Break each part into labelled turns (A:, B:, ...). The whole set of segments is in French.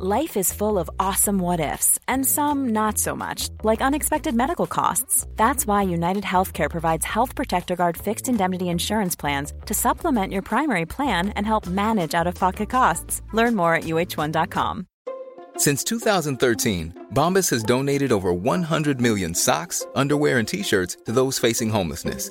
A: Life is full of awesome what ifs, and some not so much, like unexpected medical costs. That's why United Healthcare provides Health Protector Guard fixed indemnity insurance plans to supplement your primary plan and help manage out of pocket costs. Learn more at uh1.com.
B: Since 2013, Bombas has donated over 100 million socks, underwear, and t shirts to those facing homelessness.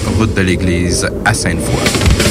C: de l'église à Sainte-Foy.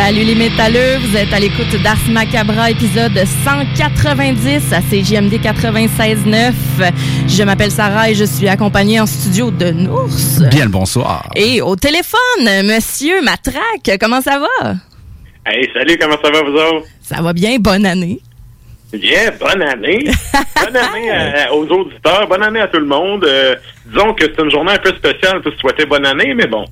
D: Salut les métalleux, vous êtes à l'écoute d'Ars Macabra, épisode 190 à CJMD 96.9. Je m'appelle Sarah et je suis accompagnée en studio de Nours.
E: Bien le bonsoir.
D: Et au téléphone, Monsieur Matraque, comment ça va?
F: Hey, salut, comment ça va vous autres?
D: Ça va bien, bonne année.
F: Yeah, bonne année. bonne année à- aux auditeurs, bonne année à tout le monde. Euh, disons que c'est une journée un peu spéciale pour souhaiter bonne année, mais bon.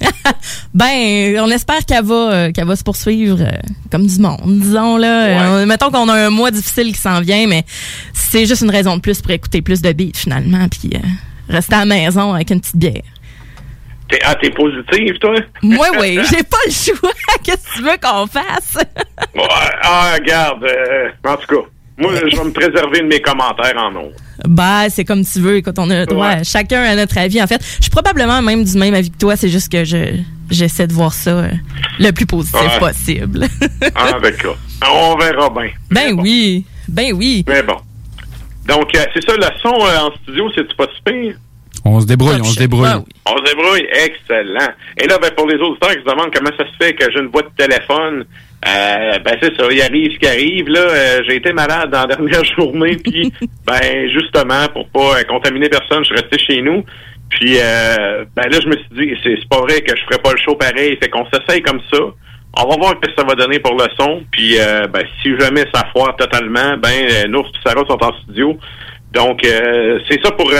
D: Ben, on espère qu'elle va, euh, qu'elle va se poursuivre euh, comme du monde, disons là. Euh, mettons qu'on a un mois difficile qui s'en vient, mais c'est juste une raison de plus pour écouter plus de beats finalement, puis euh, rester à la maison avec une petite bière.
F: T'es, ah, t'es positive, toi?
D: Moi, oui, j'ai pas le choix. Qu'est-ce que tu veux qu'on fasse?
F: Ouais, ah, regarde, euh, en tout cas, moi, je vais me préserver de mes commentaires en ondes.
D: Bah, c'est comme tu veux. Écoute, on a le droit.
F: Ouais.
D: Chacun a notre avis. En fait, je suis probablement même du même avis que toi. C'est juste que je j'essaie de voir ça euh, le plus positif
F: Ouais.
D: possible.
F: Ah, d'accord. On verra bien.
D: ben oui, ben oui.
F: Mais bon. Donc, euh, c'est ça, le son euh, en studio, c'est-tu pas super?
E: On se débrouille, on se débrouille.
D: Oui.
F: On se débrouille, excellent. Et là, ben, pour les auditeurs qui se demandent comment ça se fait que j'ai une voix de téléphone, euh, ben c'est ça, il arrive ce qui arrive. Là, Euh, j'ai été malade dans la dernière journée, puis ben justement pour pas euh, contaminer personne, je suis chez nous. Puis euh, ben là, je me suis dit, c'est pas vrai que je ferais pas le show pareil. Fait qu'on s'essaye comme ça. On va voir ce que ça va donner pour le son. Puis euh, ben si jamais ça foire totalement, ben Nours et Sarah sont en studio. Donc, c'est ça pour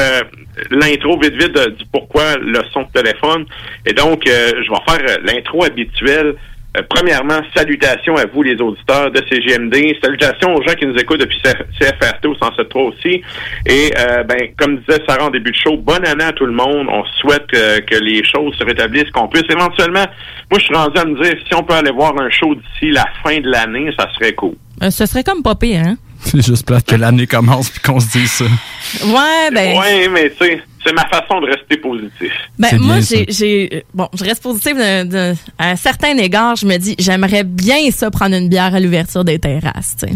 F: l'intro vite vite du pourquoi le son de téléphone. Et donc, je vais faire l'intro habituelle. Euh, premièrement, salutations à vous les auditeurs de CGMD. Salutations aux gens qui nous écoutent depuis CFRT au 107.3 aussi. Et euh, ben, comme disait Sarah en début de show, bonne année à tout le monde. On souhaite euh, que les choses se rétablissent, qu'on puisse éventuellement... Moi, je suis rendu à me dire, si on peut aller voir un show d'ici la fin de l'année, ça serait cool.
D: Euh, ce serait comme pas pire, hein?
E: C'est juste plate que l'année commence puis qu'on se dise ça.
D: Ouais, ben.
F: Ouais, mais tu sais, c'est ma façon de rester positif.
D: Ben, moi, j'ai, j'ai, bon, je reste positive de, de- à un certain égard. Je me dis, j'aimerais bien ça prendre une bière à l'ouverture des terrasses, tu sais.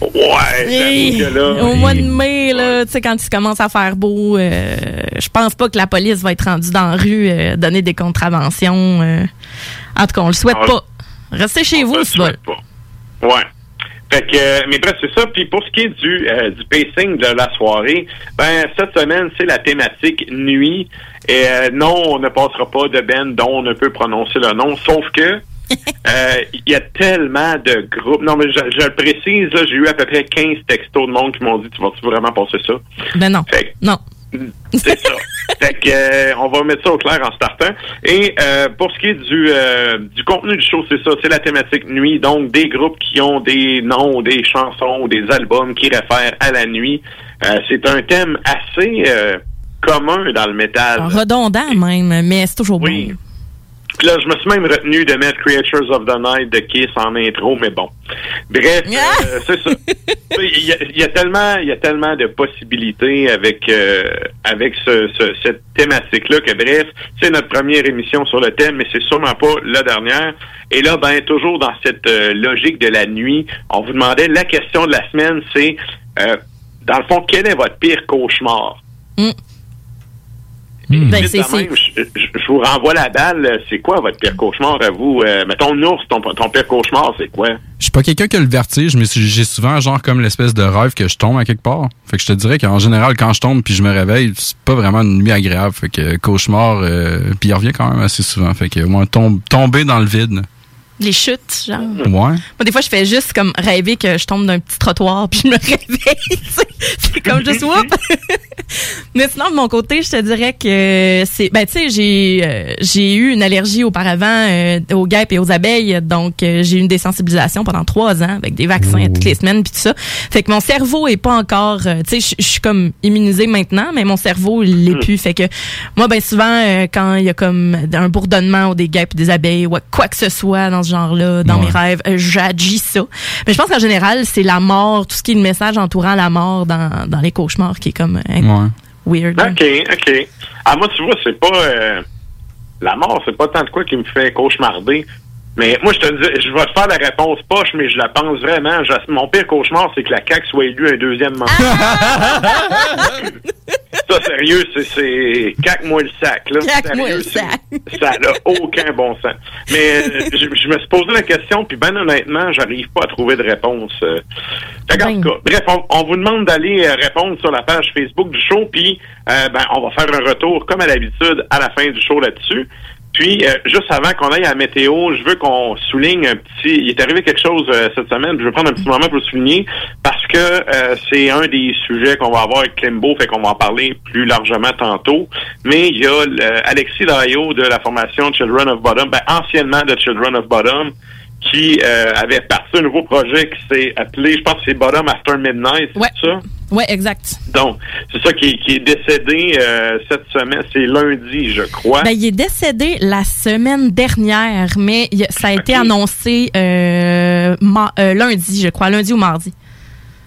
F: Ouais, que là...
D: au mois de mai, là, tu sais, quand il commence à faire beau, euh, je pense pas que la police va être rendue dans la rue euh, donner des contraventions. euh. en tout cas, on le souhaite pas. Restez chez
F: on
D: vous,
F: le
D: c'est bon.
F: souhaite pas. Ouais. Fait que, euh, mais bref, c'est ça. Puis pour ce qui est du, euh, du pacing de la soirée, ben cette semaine, c'est la thématique nuit. Et euh, non, on ne passera pas de Ben dont on ne peut prononcer le nom, sauf que Euh, Il y a tellement de groupes. Non, mais je, je le précise, là, j'ai eu à peu près 15 textos de monde qui m'ont dit Tu vas-tu vraiment passer ça?
D: Ben non.
F: Fait que
D: Non.
F: C'est ça. Fait que, euh, on va mettre ça au clair en startant. Et euh, pour ce qui est du, euh, du contenu du show, c'est ça, c'est la thématique nuit. Donc, des groupes qui ont des noms, des chansons ou des albums qui réfèrent à la nuit. Euh, c'est un thème assez euh, commun dans le métal.
D: Redondant même, mais c'est toujours
F: Oui.
D: bon.
F: Puis là, je me suis même retenu de mettre Creatures of the Night de Kiss en intro, mais bon. Bref,
D: Ah!
F: euh, c'est ça. Il y, a, il y a tellement, il y a tellement de possibilités avec euh, avec ce, ce- cette thématique-là que bref, c'est notre première émission sur le thème, mais c'est sûrement pas la dernière. Et là, ben toujours dans cette euh, logique de la nuit, on vous demandait la question de la semaine, c'est euh, dans le fond, quel est votre pire cauchemar?
D: Mm.
F: Vite
D: Ben, c'est-
F: je, vous renvoie la balle. C'est quoi votre pire cauchemar à vous? Euh, mettons, Nours, ton, ton pire cauchemar, c'est quoi?
C: Je suis pas quelqu'un qui a le vertige, mais j'ai souvent genre comme l'espèce de rêve que je tombe à quelque part. Fait que je te dirais qu'en général, quand je tombe puis je me réveille, c'est pas vraiment une nuit agréable. Fait que cauchemar, euh, puis il revient quand même assez souvent. Fait que moi, tombe, tomber dans le vide.
D: Les chutes, genre.
C: Ouais.
D: Moi, des fois, je fais juste comme rêver que je tombe d'un petit trottoir puis je me réveille. tu sais. c'est comme juste whoop. Mais sinon, de mon côté, je te dirais que c'est. Ben, tu sais, j'ai euh, j'ai eu une allergie auparavant euh, aux guêpes et aux abeilles. Donc, euh, j'ai eu une désensibilisation pendant trois ans avec des vaccins toutes les semaines puis tout ça. Fait que mon cerveau est pas encore. euh, tu sais, je- suis comme immunisée maintenant, mais mon cerveau, il l'est plus. Fait que moi, ben souvent, euh, quand il y a comme un bourdonnement ou des guêpes des abeilles ou quoi que ce soit dans ce genre-là, dans
C: Ouais.
D: mes rêves, euh, j'agis ça. Mais je pense qu'en général, c'est la mort, tout ce qui est le message entourant la mort dans, dans les cauchemars qui est comme euh,
C: Ouais.
D: weird.
F: OK, OK. Ah, moi, tu vois, c'est pas... euh, la mort, c'est pas tant de quoi qui me fait cauchemarder. Mais moi, je te dis, je vais te faire la réponse poche, mais je la pense vraiment. Je- mon pire cauchemar, c'est que la CAQ soit élue un deuxième mandat. ça, sérieux, c'est-. Caque-moi le sac, là. Sérieux,
D: le sac.
F: Ça n'a aucun bon sens. Mais euh, je, je me suis posé la question, puis ben honnêtement, j'arrive pas à trouver de réponse. euh. Fait qu'en
D: Ben.
F: cas, bref, on, on vous demande d'aller euh, répondre sur la page Facebook du show, puis euh, ben, on va faire un retour, comme à l'habitude, à la fin du show là-dessus. Puis, euh, juste avant qu'on aille à la météo, je veux qu'on souligne un petit... Il est arrivé quelque chose euh, cette semaine, je vais prendre un petit moment pour le souligner, parce que euh, c'est un des sujets qu'on va avoir avec Klimbo, fait qu'on va en parler plus largement tantôt. Mais il y a le- Alexis Layo de la formation Children of Bottom, ben, anciennement de Children of Bottom, qui euh, avait parti un nouveau projet qui s'est appelé, je pense que c'est Bottom After Midnight, c'est ça?
D: Ouais, exact.
F: Donc, c'est ça qui est, qui est décédé euh, cette semaine, c'est lundi, je crois.
D: Ben, il est décédé la semaine dernière, mais il- ça a été annoncé euh, ma- lundi, je crois, lundi ou mardi.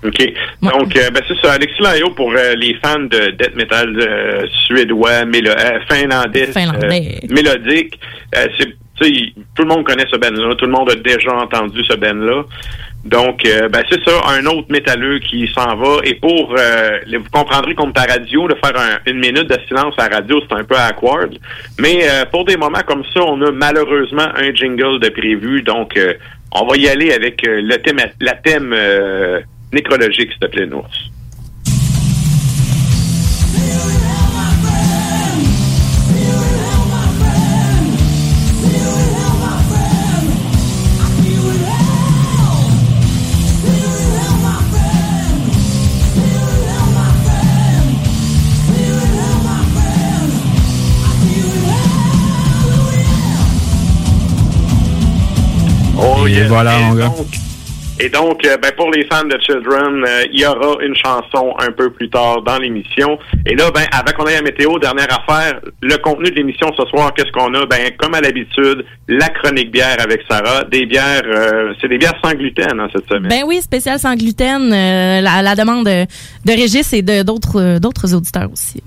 F: OK. Donc, ben, c'est ça. Alexis Layo, pour les fans de death metal suédois, mélo finlandais,
D: Finlandais.
F: mélodique, c'est, sais, tout le monde connaît ce band-là. Tout le monde a déjà entendu ce band-là. Donc, euh, ben, c'est ça, un autre métalleux qui s'en va. Et pour, euh, vous comprendrez comme ta radio, de faire un- une minute de silence à radio, c'est un peu awkward. Mais euh, pour des moments comme ça, on a malheureusement un jingle de prévu. Donc, euh, on va y aller avec euh, le thème, la thème nécrologique, s'il te plaît, Nours.
C: Et
F: yes.
C: voilà, mon gars.
F: donc, et donc, euh, ben, pour les fans de Children, euh, il y aura une chanson un peu plus tard dans l'émission. Et là, ben, avant qu'on aille à la météo, dernière affaire, le contenu de l'émission ce soir, qu'est-ce qu'on a? Ben, comme à l'habitude, la chronique bière avec Sarah. Des bières, euh, c'est des bières sans gluten hein, cette semaine.
D: Ben oui, spécial sans gluten, euh, la, la demande de, Régis et de d'autres euh, d'autres auditeurs aussi.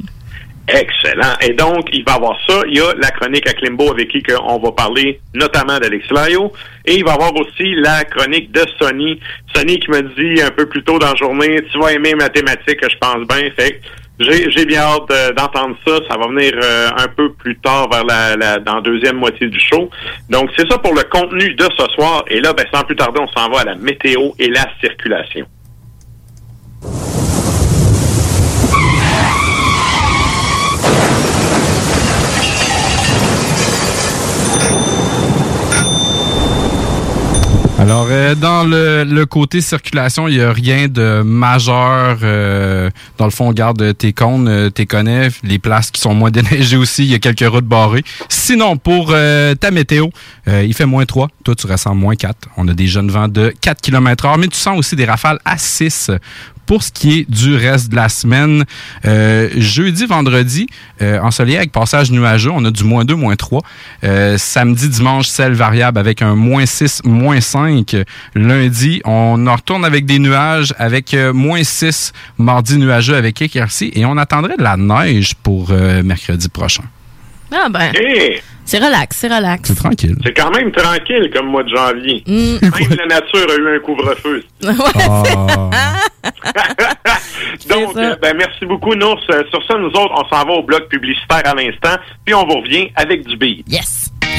F: Excellent. Et donc, il va y avoir ça. Il y a la chronique à Klimbo avec qui on va parler notamment d'Alex Layo. Et il va y avoir aussi la chronique de Sonny. Sonny qui me dit un peu plus tôt dans la journée, tu vas aimer ma thématique, je pense bien. Fait j'ai bien hâte euh, d'entendre ça. Ça va venir euh, un peu plus tard vers la, la dans la deuxième moitié du show. Donc, c'est ça pour le contenu de ce soir. Et là, ben, sans plus tarder, on s'en va à la météo et la circulation.
C: Alors, euh, dans le, côté circulation, il n'y a rien de majeur. euh, dans le fond, garde tes cônes, euh, tes les places qui sont moins déneigées aussi, il y a quelques routes barrées. Sinon, pour euh, ta météo, il fait moins 3. Toi, tu ressens moins 4. On a des jeunes vents de 4 km h mais tu sens aussi des rafales à 6 pour ce qui est du reste de la semaine, euh, jeudi, vendredi, euh, ensoleillé avec passage nuageux, on a du moins 2, moins 3. Euh, samedi, dimanche, ciel variable avec un moins 6, moins 5. Lundi, on en retourne avec des nuages avec euh, moins 6. Mardi, nuageux avec éclaircie. Et on attendrait de la neige pour euh, mercredi prochain.
D: Ah ben,
F: Hey,
D: c'est relax, c'est relax.
C: C'est tranquille.
F: c'est quand même tranquille comme mois de janvier.
D: Mm.
F: Même la nature a eu un couvre-feu.
C: Ah.
F: Donc, euh, ben, merci beaucoup, Nours. Euh, Sur ça, nous autres, on s'en va au bloc publicitaire à l'instant, puis on vous revient avec du beat.
D: Yes.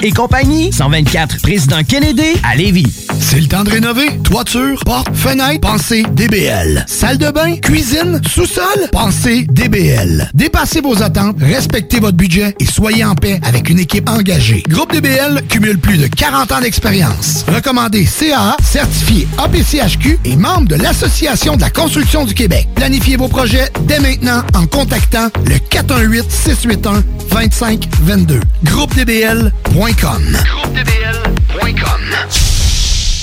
G: Et compagnie, 124 Président Kennedy à Lévis.
H: C'est le temps de rénover. Toiture, porte, fenêtre, pensez DBL. Salle de bain, cuisine, sous-sol, pensez DBL. Dépassez vos attentes, respectez votre budget et soyez en paix avec une équipe engagée. Groupe DBL cumule plus de 40 ans d'expérience. Recommandé CAA, certifié APCHQ et membre de l'Association de la construction du Québec. Planifiez vos projets dès maintenant en contactant le 418-681-2522. GroupeDBL.com. GroupeDBL.com.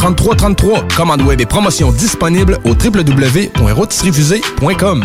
I: 3333. Commande web et promotion disponible au www.rotisseriefusée.com.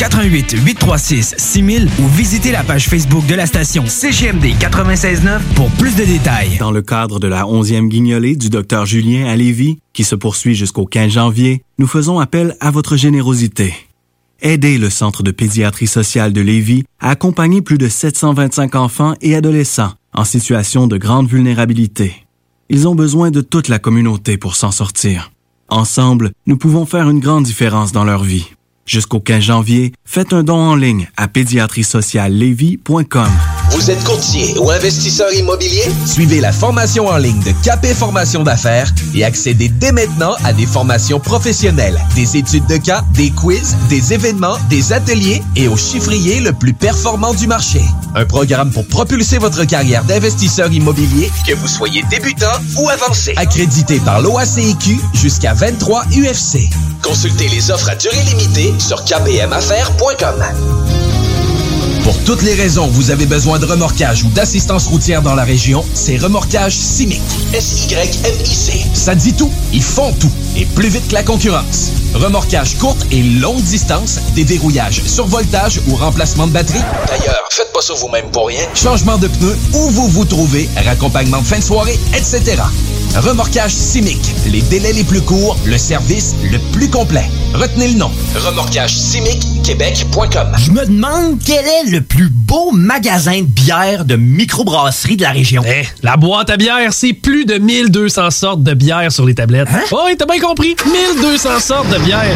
J: 88 836 6000 ou visitez la page Facebook de la station CGMD 969 pour plus de détails.
K: Dans le cadre de la 11e guignolée du Dr Julien à Lévis, qui se poursuit jusqu'au 15 janvier, nous faisons appel à votre générosité. Aidez le Centre de pédiatrie sociale de Lévis à accompagner plus de 725 enfants et adolescents en situation de grande vulnérabilité. Ils ont besoin de toute la communauté pour s'en sortir. Ensemble, nous pouvons faire une grande différence dans leur vie. Jusqu'au 15 janvier, faites un don en ligne à pédiatriesociallevy.com.
L: Vous êtes courtier ou investisseur immobilier? Suivez la formation en ligne de Capé Formation d'affaires et accédez dès maintenant à des formations professionnelles, des études de cas, des quiz, des événements, des ateliers et au chiffrier le plus performant du marché. Un programme pour propulser votre carrière d'investisseur immobilier, que vous soyez débutant ou avancé. Accrédité par l'OACIQ jusqu'à 23 UFC. Consultez les offres à durée limitée sur kpmaffaires.com. Pour toutes les raisons que vous avez besoin de remorquage ou d'assistance routière dans la région, c'est Remorquage Simic. S-Y-M-I-C. Ça dit tout. Ils font tout. Et plus vite que la concurrence. Remorquage courte et longue distance, déverrouillage, survoltage ou remplacement de batterie. D'ailleurs, faites pas ça vous-même pour rien. Changement de pneus, où vous vous trouvez, raccompagnement de fin de soirée, etc. Remorquage Simic. Les délais les plus courts, le service le plus complet. Retenez le nom. Remorquage Québec.com.
G: Je me demande quel est le plus beau magasin de bière de microbrasserie de la région.
M: Eh, la boîte à bière, c'est plus de 1200 sortes de bière sur les tablettes.
G: Hein?
M: Oh, oui, t'as bien compris. 1200 sortes de bière.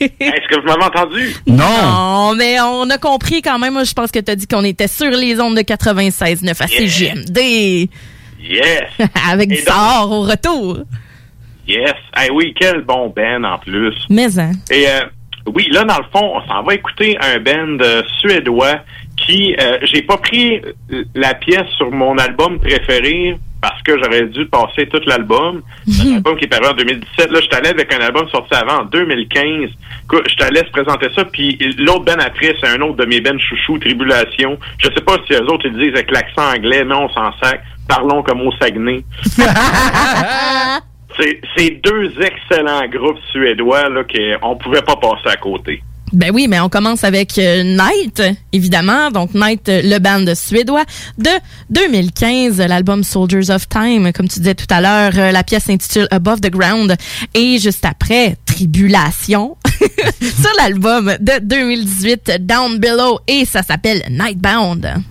F: 96.9. Est-ce que vous m'avez entendu?
D: Non, mais on a compris quand même. Moi, je pense que tu as dit qu'on était sur les ondes de 96.9 à CGMD.
F: Yes!
D: Avec du sort au retour.
F: Yes! Eh oui, quel bon band en plus.
D: Mais, hein.
F: Et euh, oui, là, dans le fond, on s'en va écouter un band euh, suédois qui, euh, j'ai pas pris euh, la pièce sur mon album préféré parce que j'aurais dû passer tout l'album. C'est un album qui est paru en 2017. Là, je t'allais avec un album sorti avant, en 2015. Écoute, je te laisse présenter ça. Puis l'autre après, c'est un autre de mes bands chouchou, Tribulation. Je sais pas si eux autres, ils disent avec l'accent anglais, mais on s'en sac. Parlons comme au Saguenay. C'est c'est deux excellents groupes suédois là qu'on pouvait pas passer à côté.
D: Ben oui, mais on commence avec euh, Night, évidemment. Donc Night, euh, le band suédois de 2015, l'album Soldiers of Time, comme tu disais tout à l'heure, euh, la pièce s'intitule Above the Ground. Et juste après, Tribulation, sur l'album de 2018, Down Below, et ça s'appelle Nightbound.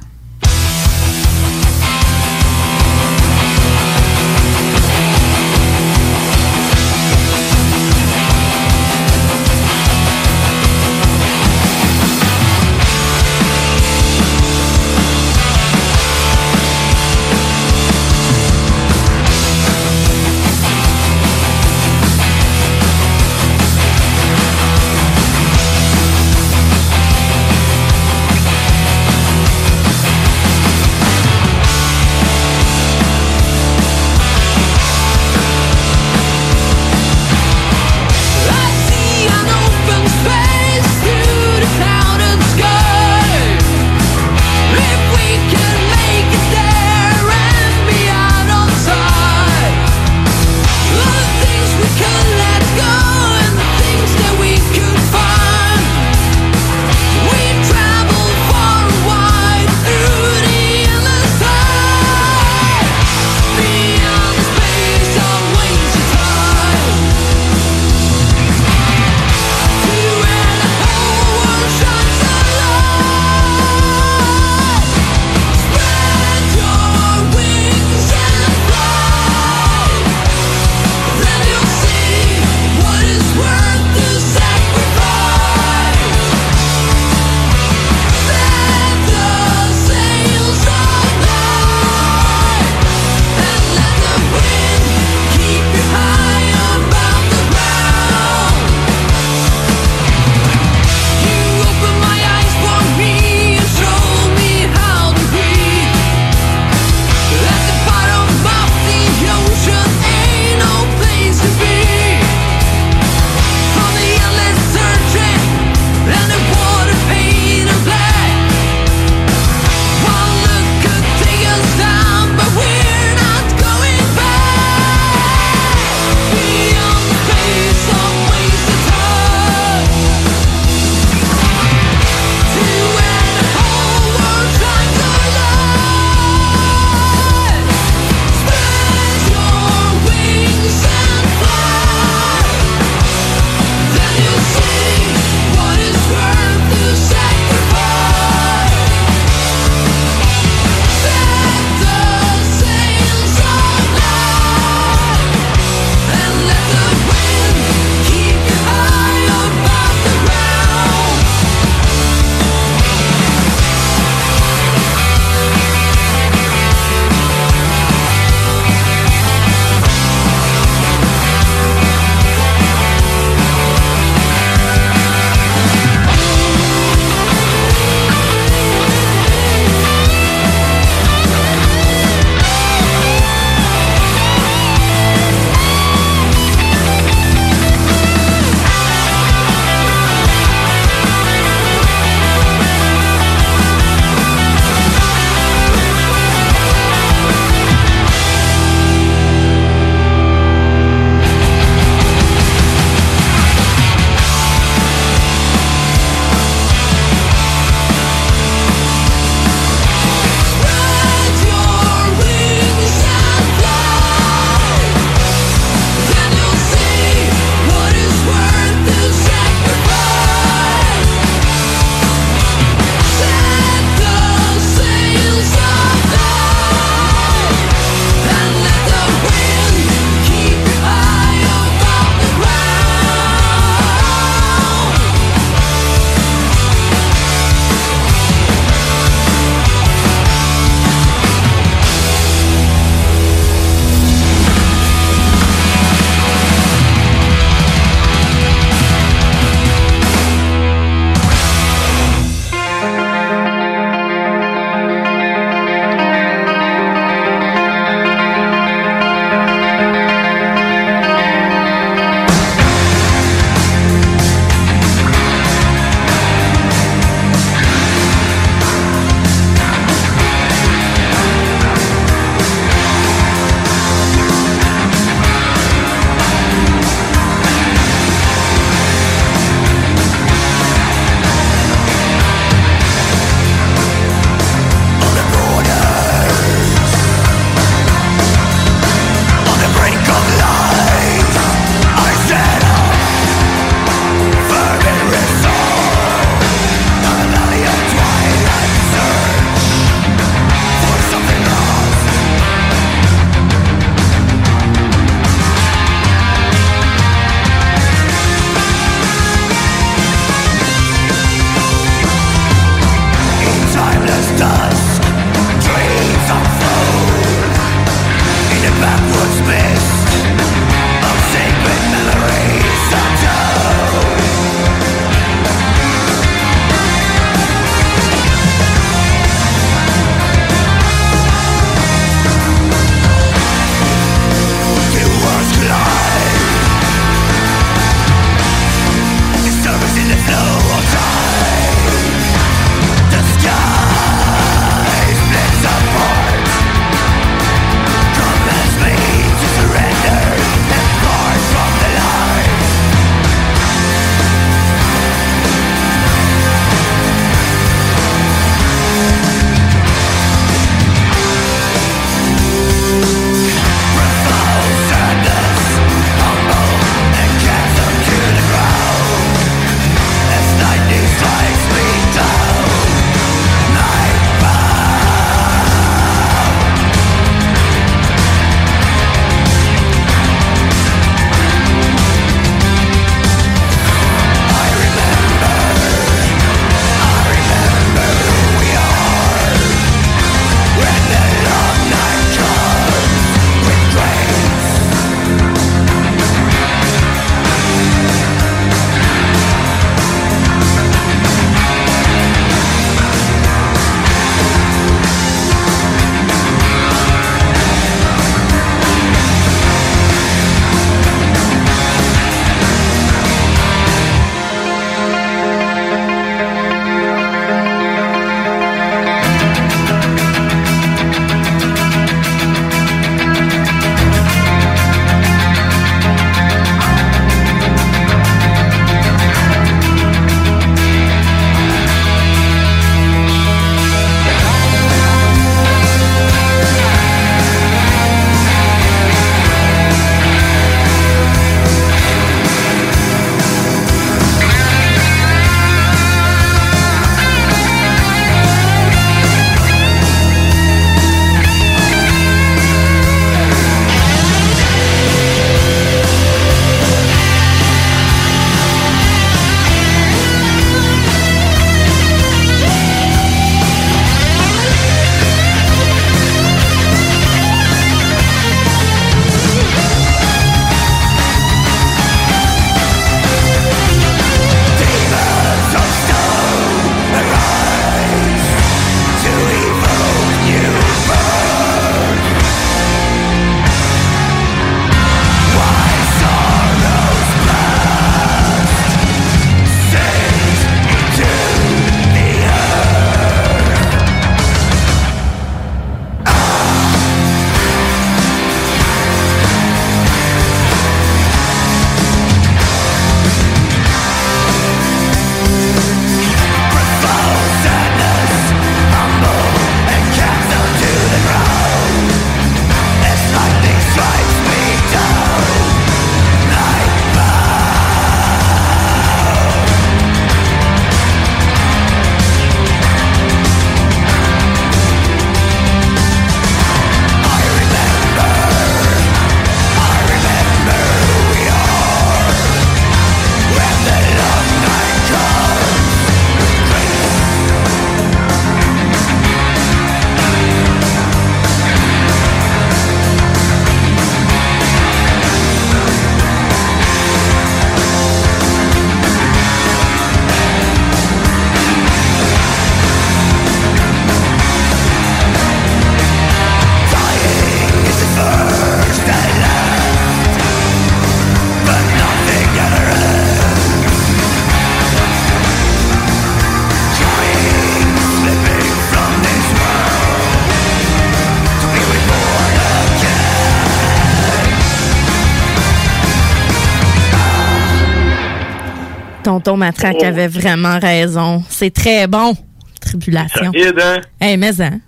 D: Tonton Matraque
F: Oh.
D: avait vraiment raison. C'est très bon. Tribulation.
F: Solide, hein?
D: Hey, mais hein?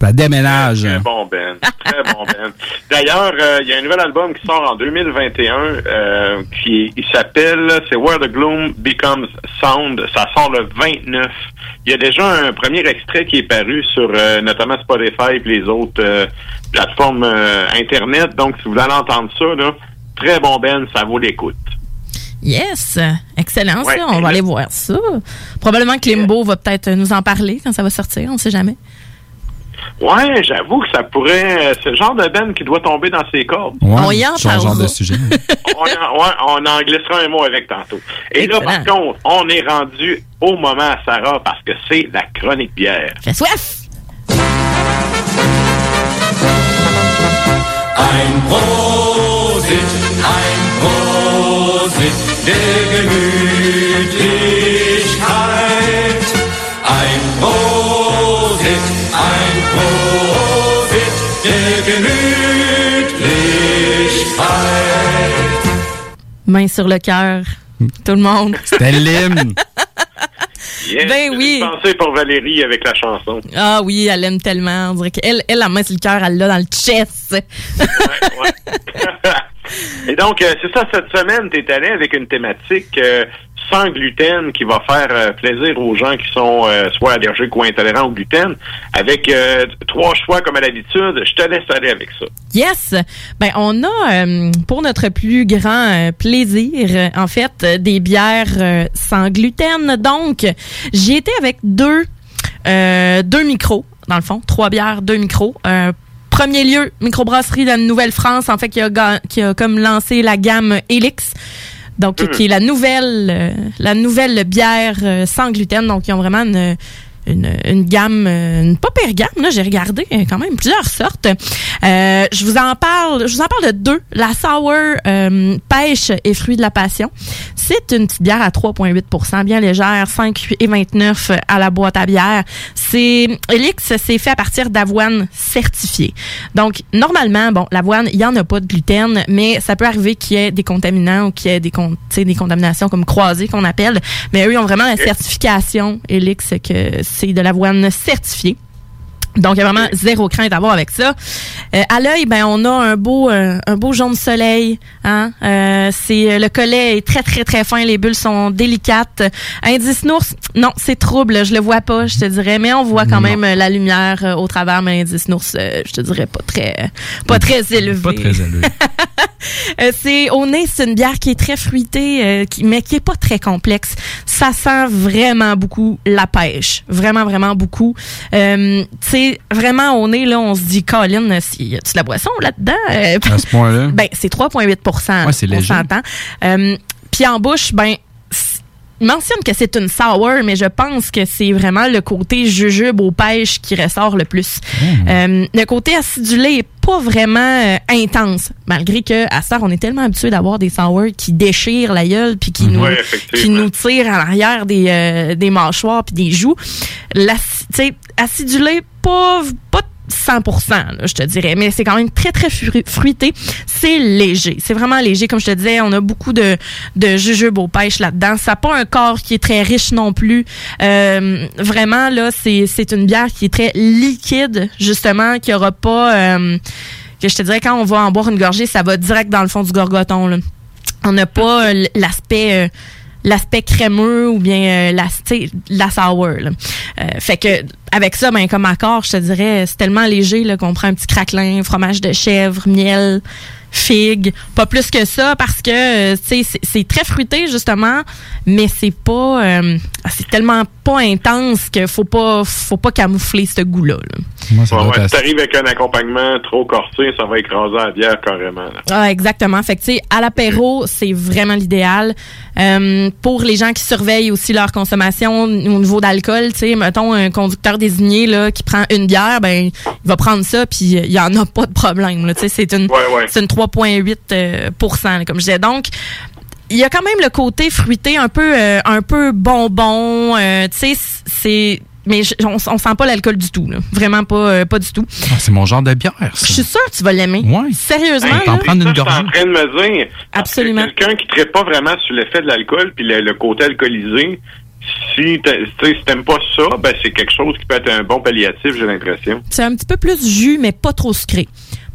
C: Ben, déménage.
F: Très bon Ben. Très bon Ben. D'ailleurs, euh, il y a un nouvel album qui sort en 2021 euh, qui il s'appelle c'est Where the Gloom Becomes Sound. Ça sort le 29. Il y a déjà un premier extrait qui est paru sur euh, notamment Spotify et les autres euh, plateformes euh, internet. Donc, si vous allez entendre ça, là, très bon Ben, ça vaut l'écoute.
D: Yes. Excellent,
F: Ouais.
D: ça. On va aller voir ça. Probablement que Limbo va peut-être nous en parler quand ça va sortir. On sait jamais.
F: Ouais, j'avoue que ça pourrait. C'est le genre de Ben qui doit tomber dans ses cordes.
C: Ouais,
D: On y en
C: genre
D: parlera.
C: de sujet.
F: on, en, ouais, on en glissera un mot avec tantôt. Et là, par contre, on est rendu au moment à Sarah parce que c'est la chronique bière.
D: Fait soif!
N: Ein Prosit, ein Prosit der Gemütlichkeit. Ein Prosit, ein Prosit der Gemütlichkeit.
D: Main sur le cœur. Tout le monde.
C: C'était l'hymne.
F: Yes,
D: Ben oui.
F: J'ai pensé pour Valérie avec la chanson.
D: Ah oui, elle aime tellement. On dirait qu'elle, elle, la main sur le cœur, elle l'a dans le chest.
F: Et donc, euh, c'est ça, cette semaine, tu es allé avec une thématique euh, sans gluten qui va faire euh, plaisir aux gens qui sont soit allergiques ou intolérants au gluten, avec trois choix comme à l'habitude. Je te laisse aller avec ça.
D: Yes! Ben, on a, pour notre plus grand plaisir, en fait, des bières sans gluten. Donc, j'y étais avec deux, deux micros, dans le fond. Trois bières, deux micros. Premier lieu, microbrasserie de la Nouvelle-France, en fait, qui a, qui a comme lancé la gamme Helix. Donc,
O: Mm.
D: qui est la nouvelle, euh, la nouvelle bière euh, sans gluten. Donc, ils ont vraiment une, une, une gamme, une pas pire gamme, là, j'ai regardé euh, quand même plusieurs sortes. Euh, je vous en parle, je vous en parle de deux. La sour euh, pêche et fruits de la passion. C'est une petite bière à 3,8% bien légère, 5 et 29 à la boîte à bière. C'est Elix, c'est fait à partir d'avoine certifiée. Donc normalement, bon, l'avoine, il y en a pas de gluten, mais ça peut arriver qu'il y ait des contaminants ou qu'il y ait des con- des contaminations comme croisées qu'on appelle, mais eux ils ont vraiment la certification Elix que c'est de l'avoine certifiée. Donc, il y a vraiment zéro crainte à avoir avec ça. Euh, à l'œil, ben, on a un beau, euh, un beau jaune soleil. Hein? Euh, c'est le collet est très très très fin. Les bulles sont délicates. Indice Nours, non, c'est trouble. Je le vois pas, je te dirais, mais on voit quand
C: Non.
D: même euh, la lumière euh, au travers. Mais Indice Nours, euh, je te dirais pas très, pas très élevé.
C: Pas très élevé.
D: Euh, c'est au nez, c'est une bière qui est très fruitée, euh, qui, mais qui est pas très complexe. Ça sent vraiment beaucoup la pêche, vraiment vraiment beaucoup. Euh, tu sais, vraiment au nez là, on se dit, Colin, y a-tu de la boisson là-dedans? Euh,
C: À ce point-là?
D: Ben c'est 3,8
C: Ouais, c'est
D: on
C: léger.
D: s'entend. Euh, Puis en bouche, ben mentionne que c'est une sour, mais je pense que c'est vraiment le côté jujube aux pêches qui ressort le plus. Euh, le côté acidulé est pas vraiment euh, intense, malgré que à ça on est tellement habitué d'avoir des sour qui déchirent la gueule puis qui nous
F: Ouais,
D: qui
F: effectivement.
D: nous tirent à l'arrière des euh, des mâchoires puis des joues. L'aci- tu sais, acidulé pas pas 100%, là, je te dirais, mais c'est quand même très, très fru- fruité. C'est léger. C'est vraiment léger. Comme je te disais, on a beaucoup de, de jujubes aux pêches là-dedans. Ça n'a pas un corps qui est très riche non plus. Euh, vraiment, là, c'est une bière qui est très liquide, justement, qui aura pas... euh, que je te dirais, quand on va en boire une gorgée, ça va direct dans le fond du gorgoton. On n'a pas euh, l'aspect... l'aspect crémeux ou bien euh, la, la sour. là. Euh, fait que avec ça, ben comme accord, je te dirais, c'est tellement léger qu'on prend un petit craquelin, fromage de chèvre, miel, figue, pas plus que ça parce que euh, tu sais c'est- c'est très fruité justement, mais c'est pas euh, c'est tellement pas intense que faut pas faut pas camoufler ce goût là.
C: Moi, ça
F: Ouais, ouais, si t'arrives avec un accompagnement trop corsé, ça va écraser la bière carrément. là.
D: Ah, exactement. Fait que, tu sais, à l'apéro, c'est vraiment l'idéal. Euh, pour les gens qui surveillent aussi leur consommation au niveau d'alcool, tu sais, mettons un conducteur désigné là, qui prend une bière, ben, il va prendre ça, puis il y en a pas de problème. là. Tu sais, c'est une, c'est une 3,8 euh, comme je disais. Donc, il y a quand même le côté fruité, un peu, euh, un peu bonbon. euh, tu sais, c'est mais je- on, on sent pas l'alcool du tout, là. vraiment pas, euh, pas du tout.
C: Ah, c'est mon genre de bière,
D: Je suis sûre que tu vas l'aimer.
C: Ouais.
D: Sérieusement.
C: Hey, t'en
D: là?
C: prendre une
F: Ça, je suis
C: gorgée.
F: en train de me dire.
D: Absolument.
F: Quelqu'un qui ne pas vraiment sur l'effet de l'alcool puis le, le côté alcoolisé, si tu si t'aimes pas ça, ben c'est quelque chose qui peut être un bon palliatif, j'ai l'impression.
D: C'est un petit peu plus jus, mais pas trop sucré.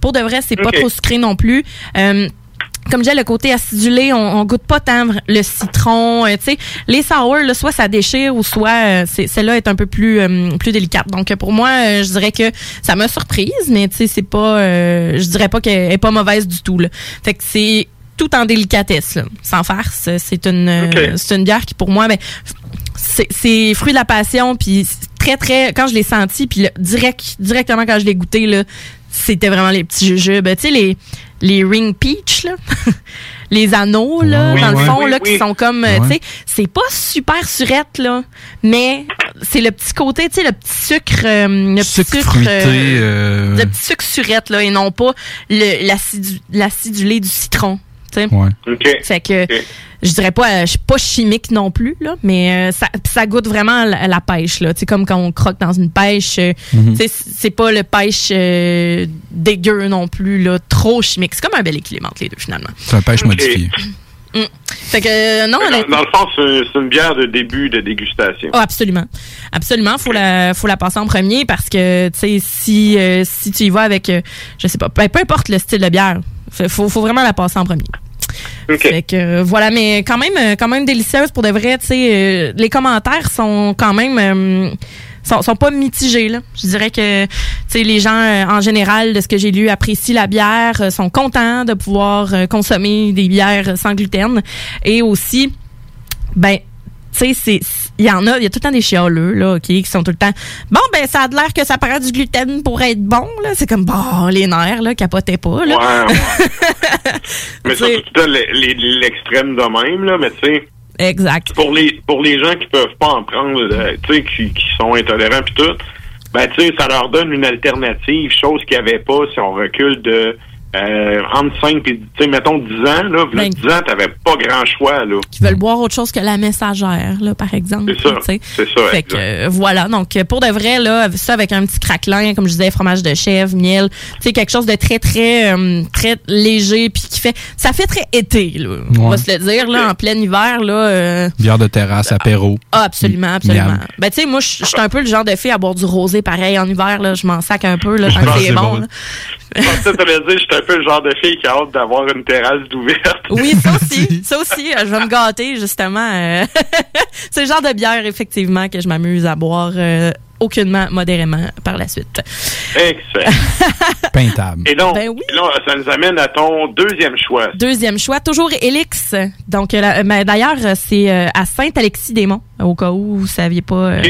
D: Pour de vrai, c'est pas trop sucré non plus. Euh, comme je disais, le côté acidulé, on, on goûte pas tant le citron. euh, tu sais, les sour, là, soit ça déchire ou soit euh, celle-là est un peu plus euh, plus délicate. Donc pour moi, je dirais que ça m'a surprise, mais tu sais, c'est pas, je dirais pas qu'elle est pas mauvaise du tout. Là. Fait que c'est tout en délicatesse, là, sans farce. C'est une, c'est une bière qui pour moi, ben, c'est fruit de la passion puis très, très, quand je l'ai senti, puis direct, directement quand je l'ai goûté, là, c'était vraiment les petits jujubes. Tu sais, les, les ring peach, là. les anneaux, là,
N: Oui,
D: dans le fond,
N: oui,
D: là, qui sont comme, euh, tu sais, c'est pas super surette, là, mais c'est le petit côté, tu sais, le petit sucre, euh, le petit
C: Sucre fruité,
D: euh,
C: euh,
D: le petit sucre surette, là, et non pas l'acidulé du citron,
C: Ouais.
D: Fait que je dirais pas, euh, je suis pas chimique non plus là, mais euh, ça, ça goûte vraiment la, la pêche là. Comme quand on croque dans une pêche, sais, c'est pas le pêche euh, dégueu non plus là, trop chimique. C'est comme un bel équilibre entre les deux finalement.
C: C'est un pêche
F: Ok.
C: modifié.
D: Mm. Fait que euh, non,
F: Dans, le fond, c'est une bière de début de dégustation.
D: Oh, absolument. Absolument, faut la faut la passer en premier parce que tu sais si euh, si tu y vas avec euh, je sais pas peu, peu importe le style de bière, faut, faut vraiment la passer en premier. Fait que euh, voilà, mais quand même euh, quand même délicieuse pour de vrai, tu sais euh, les commentaires sont quand même sont, sont pas mitigés là. Je dirais que tu sais les gens en général de ce que j'ai lu apprécient la bière, sont contents de pouvoir consommer des bières sans gluten et aussi ben tu sais, c'est il y en a, il y a tout le temps des chialeux là, ok, qui sont tout le temps. Bon ben ça a l'air que ça prend du gluten pour être bon là. C'est comme bon les nerfs là, capotez pas là.
F: Ouais, ouais. mais c'est tout l'extrême de même, là, mais tu sais.
D: Exact.
F: Pour les, pour les gens qui peuvent pas en prendre, euh, tu sais, qui, qui sont intolérants puis tout, ben, tu sais, ça leur donne une alternative, chose qu'il n'y avait pas si on recule de, euh, entre 5 et, tu sais, mettons 10 ans, là,
D: Ben.
F: 10 ans, t'avais pas grand choix, là.
D: Qui veulent boire autre chose que la messagère là, par exemple.
F: C'est ça, c'est ça,
D: Fait que euh, voilà, donc pour de vrai là, ça avec un petit craquelin, comme je disais, fromage de chèvre, miel, tu sais quelque chose de très très euh, très léger puis qui fait, ça fait très été là. On va se le dire là, en plein hiver là. euh,
C: Bière de terrasse, apéro.
D: Ah, absolument, absolument.
C: Miam.
D: Ben, tu sais, moi, je suis un peu le genre de fille à boire du rosé pareil en hiver, là. Je m'en sac un peu, là, tant
F: Ah,
D: que c'est bon,
F: bon.
D: là.
F: Je pensais que t'allais dire, j'étais un peu le genre de fille qui a hâte d'avoir une terrasse d'ouverte.
D: Oui, ça aussi, ça aussi, euh, je vais me gâter, justement. euh. c'est le genre de bière, effectivement, que je m'amuse à boire euh, aucunement, modérément, par la suite.
F: Excellent.
C: Peintable.
F: Et donc,
D: Ben oui.
F: là, ça nous amène à ton deuxième choix.
D: Deuxième choix, toujours Elix. Donc, euh, la- euh, ben, d'ailleurs, c'est euh, à Saint-Alexis-des-Monts, au cas où vous saviez pas euh,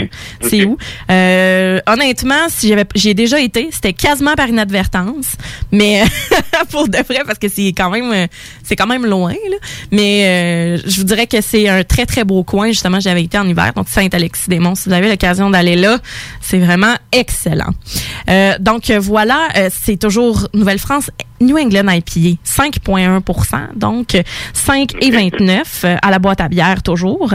D: c'est où. Euh, honnêtement, si j'avais, j'ai déjà été, c'était quasiment par inadvertance, mais pour de vrai, parce que c'est quand même, c'est quand même loin. Là. Mais euh, je vous dirais que c'est un très très beau coin. Justement, j'avais été en hiver, donc Saint-Alexis-des-Monts. Si vous avez l'occasion d'aller là, c'est vraiment excellent. Euh, donc voilà, euh, c'est toujours Nouvelle-France. New England IPA, 5,1% donc euh, 5 et 29 euh, à la boîte à bière toujours.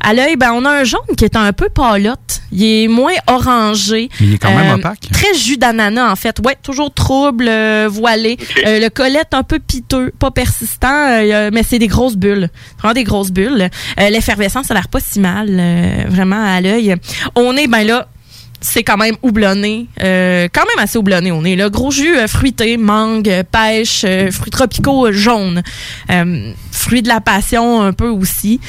D: À l'œil, ben, on a un jaune qui est un peu pâlotte. Il est moins orangé.
C: Mais il est quand même
D: Euh,
C: opaque.
D: Très jus d'ananas, en fait. Ouais, toujours trouble, euh, voilé. Euh, le collet un peu piteux, pas persistant, euh, mais c'est des grosses bulles. Vraiment des grosses bulles. Euh, L'effervescence, ça a l'air pas si mal, euh, vraiment à l'œil. On est, ben là, c'est quand même houblonné, euh, quand même assez houblonné. On est là, gros jus euh, fruité, mangue, pêche, euh, fruits tropicaux jaunes, fruits de la passion un peu aussi.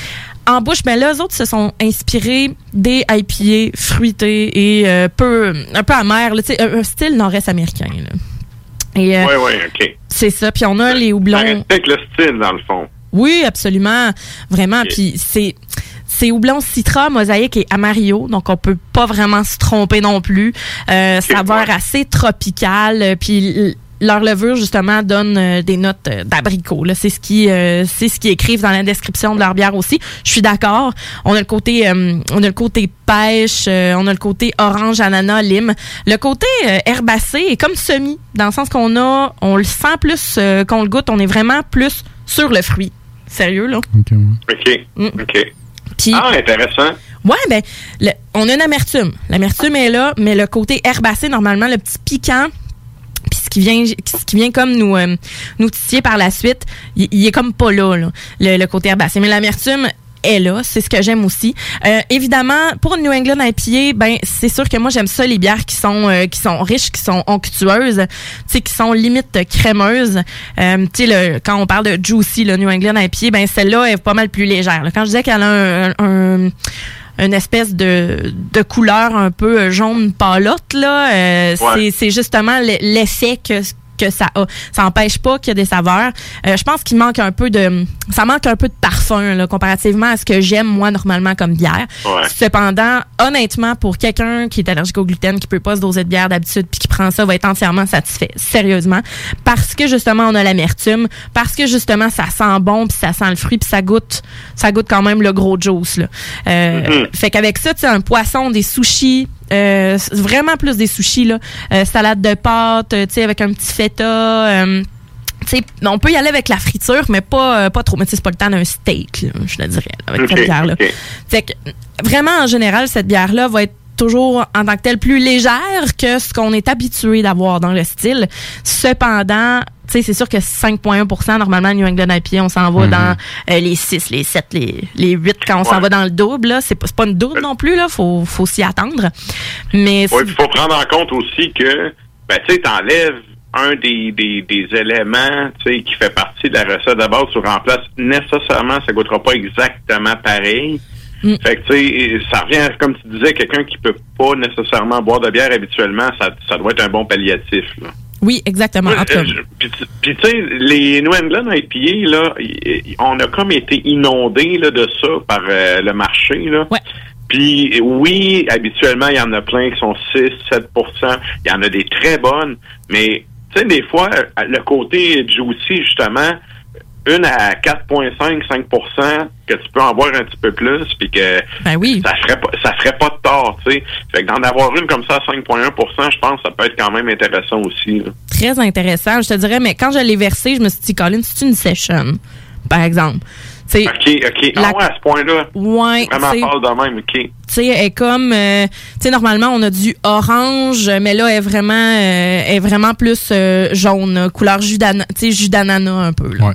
D: En bouche, mais là, eux autres se sont inspirés des IPA fruités et peu, un peu amers, là, un, un style nord-est américain. Là. Et,
F: Oui, oui, OK.
D: c'est ça. Puis on a les houblons.
F: Avec le style, dans le fond.
D: Oui, absolument. Vraiment. Puis c'est. C'est houblon citra, mosaïque et amarillo, donc on peut pas vraiment se tromper non plus. Euh, saveur assez tropicale, euh, puis l- leur levure justement donne euh, des notes euh, d'abricot. Là, c'est ce qui, euh, c'est ce qu'ils écrivent dans la description de leur bière aussi. Je suis d'accord. On a le côté, euh, on a le côté pêche, euh, on a le côté orange, ananas, lime. Le côté euh, herbacé est comme semi, dans le sens qu'on a, on le sent plus euh, qu'on le goûte. On est vraiment plus sur le fruit. Sérieux là?
F: OK.
D: Mm.
F: OK.
D: Puis-
F: ah, intéressant.
D: Ouais, ben, le- on a une amertume. L'amertume est là, mais le côté herbacé, normalement, le petit piquant, puis ce qui vient, ce qui vient comme nous, euh, nous titiller par la suite, il il est comme pas là, là, le, le côté herbacé. Mais l'amertume est là, c'est ce que j'aime aussi. Euh, évidemment, pour une New England IPA, ben c'est sûr que moi j'aime ça les bières qui sont euh, qui sont riches, qui sont onctueuses, tu sais qui sont limite crémeuses. Euh, tu sais le quand on parle de juicy le New England IPA, ben celle-là est pas mal plus légère. là. Quand je disais qu'elle a un, un- une espèce de, de couleur un peu jaune pâlotte là, euh,
N: Ouais.
D: c'est c'est justement le- l'effet que que ça a. Ça n'empêche pas qu'il y a des saveurs. Euh, je pense qu'il manque un peu de, ça manque un peu de parfum là, comparativement à ce que j'aime moi normalement comme bière.
F: Ouais.
D: Cependant, honnêtement, pour quelqu'un qui est allergique au gluten, qui peut pas se doser de bière d'habitude, puis qui prend ça, va être entièrement satisfait, sérieusement, parce que justement on a l'amertume, parce que justement ça sent bon, puis ça sent le fruit, puis ça goûte, ça goûte quand même le gros juice là. Euh,
F: Mhm.
D: Fait qu'avec ça, tu un poisson, des sushis. Euh, vraiment plus des sushis là, Euh, salade de pâtes, euh, tu sais avec un petit feta. euh, on peut y aller avec la friture, mais pas, euh, pas trop. Mais c'est pas le temps d'un steak, là, je te dirais, avec cette bière-là. Fait que, vraiment, en général, cette bière-là va être toujours en tant que telle plus légère que ce qu'on est habitué d'avoir dans le style. Cependant, sais, c'est sûr que 5,1% normalement, New England IPA, on s'en va
F: Mhm.
D: dans euh, les 6, les 7, les, les 8 quand on s'en
F: Ouais.
D: va dans le double. C'est pas, pas une double non plus, là. Faut, faut s'y attendre. Mais
F: Oui, il faut prendre en compte aussi que, ben, tu sais, t'enlèves un des, des, des éléments, qui fait partie de la recette de base, tu remplaces nécessairement, ça goûtera pas exactement pareil.
D: Mm.
F: Fait que, tu sais, ça revient, comme tu disais, quelqu'un qui peut pas nécessairement boire de bière habituellement, ça, ça doit être un bon palliatif, là.
D: Oui, exactement.
F: Euh, Puis, tu- sais, les New England IPA, là, y- y- on a comme été inondés là, de ça par euh, le marché. Là. Puis oui, habituellement, il y en a plein qui sont 6, 7% Il y en a des très bonnes, mais tu sais, des fois, le côté juicy, justement, une à 4,5, 5% que tu peux en boire un petit peu plus, puis que
D: Ben
F: ça ferait pas, ça ferait pas de tort, tu sais. Fait que d'en avoir une comme ça à 5,1% je pense que ça peut être quand même intéressant aussi. là.
D: très intéressant, je te dirais, mais quand je l'ai versé, je me suis dit, Colin, c'est une session, par exemple.
F: OK, OK.
D: La-
F: Ah ouais, à ce point-là.
D: Ouais,
F: Vraiment pâle de même, OK.
D: Tu sais, elle est comme, euh, tu sais, normalement, on a du orange, mais là, elle est vraiment, euh, elle est vraiment plus euh, jaune, là, couleur jus d'ananas, tu sais, jus d'ananas un peu, là.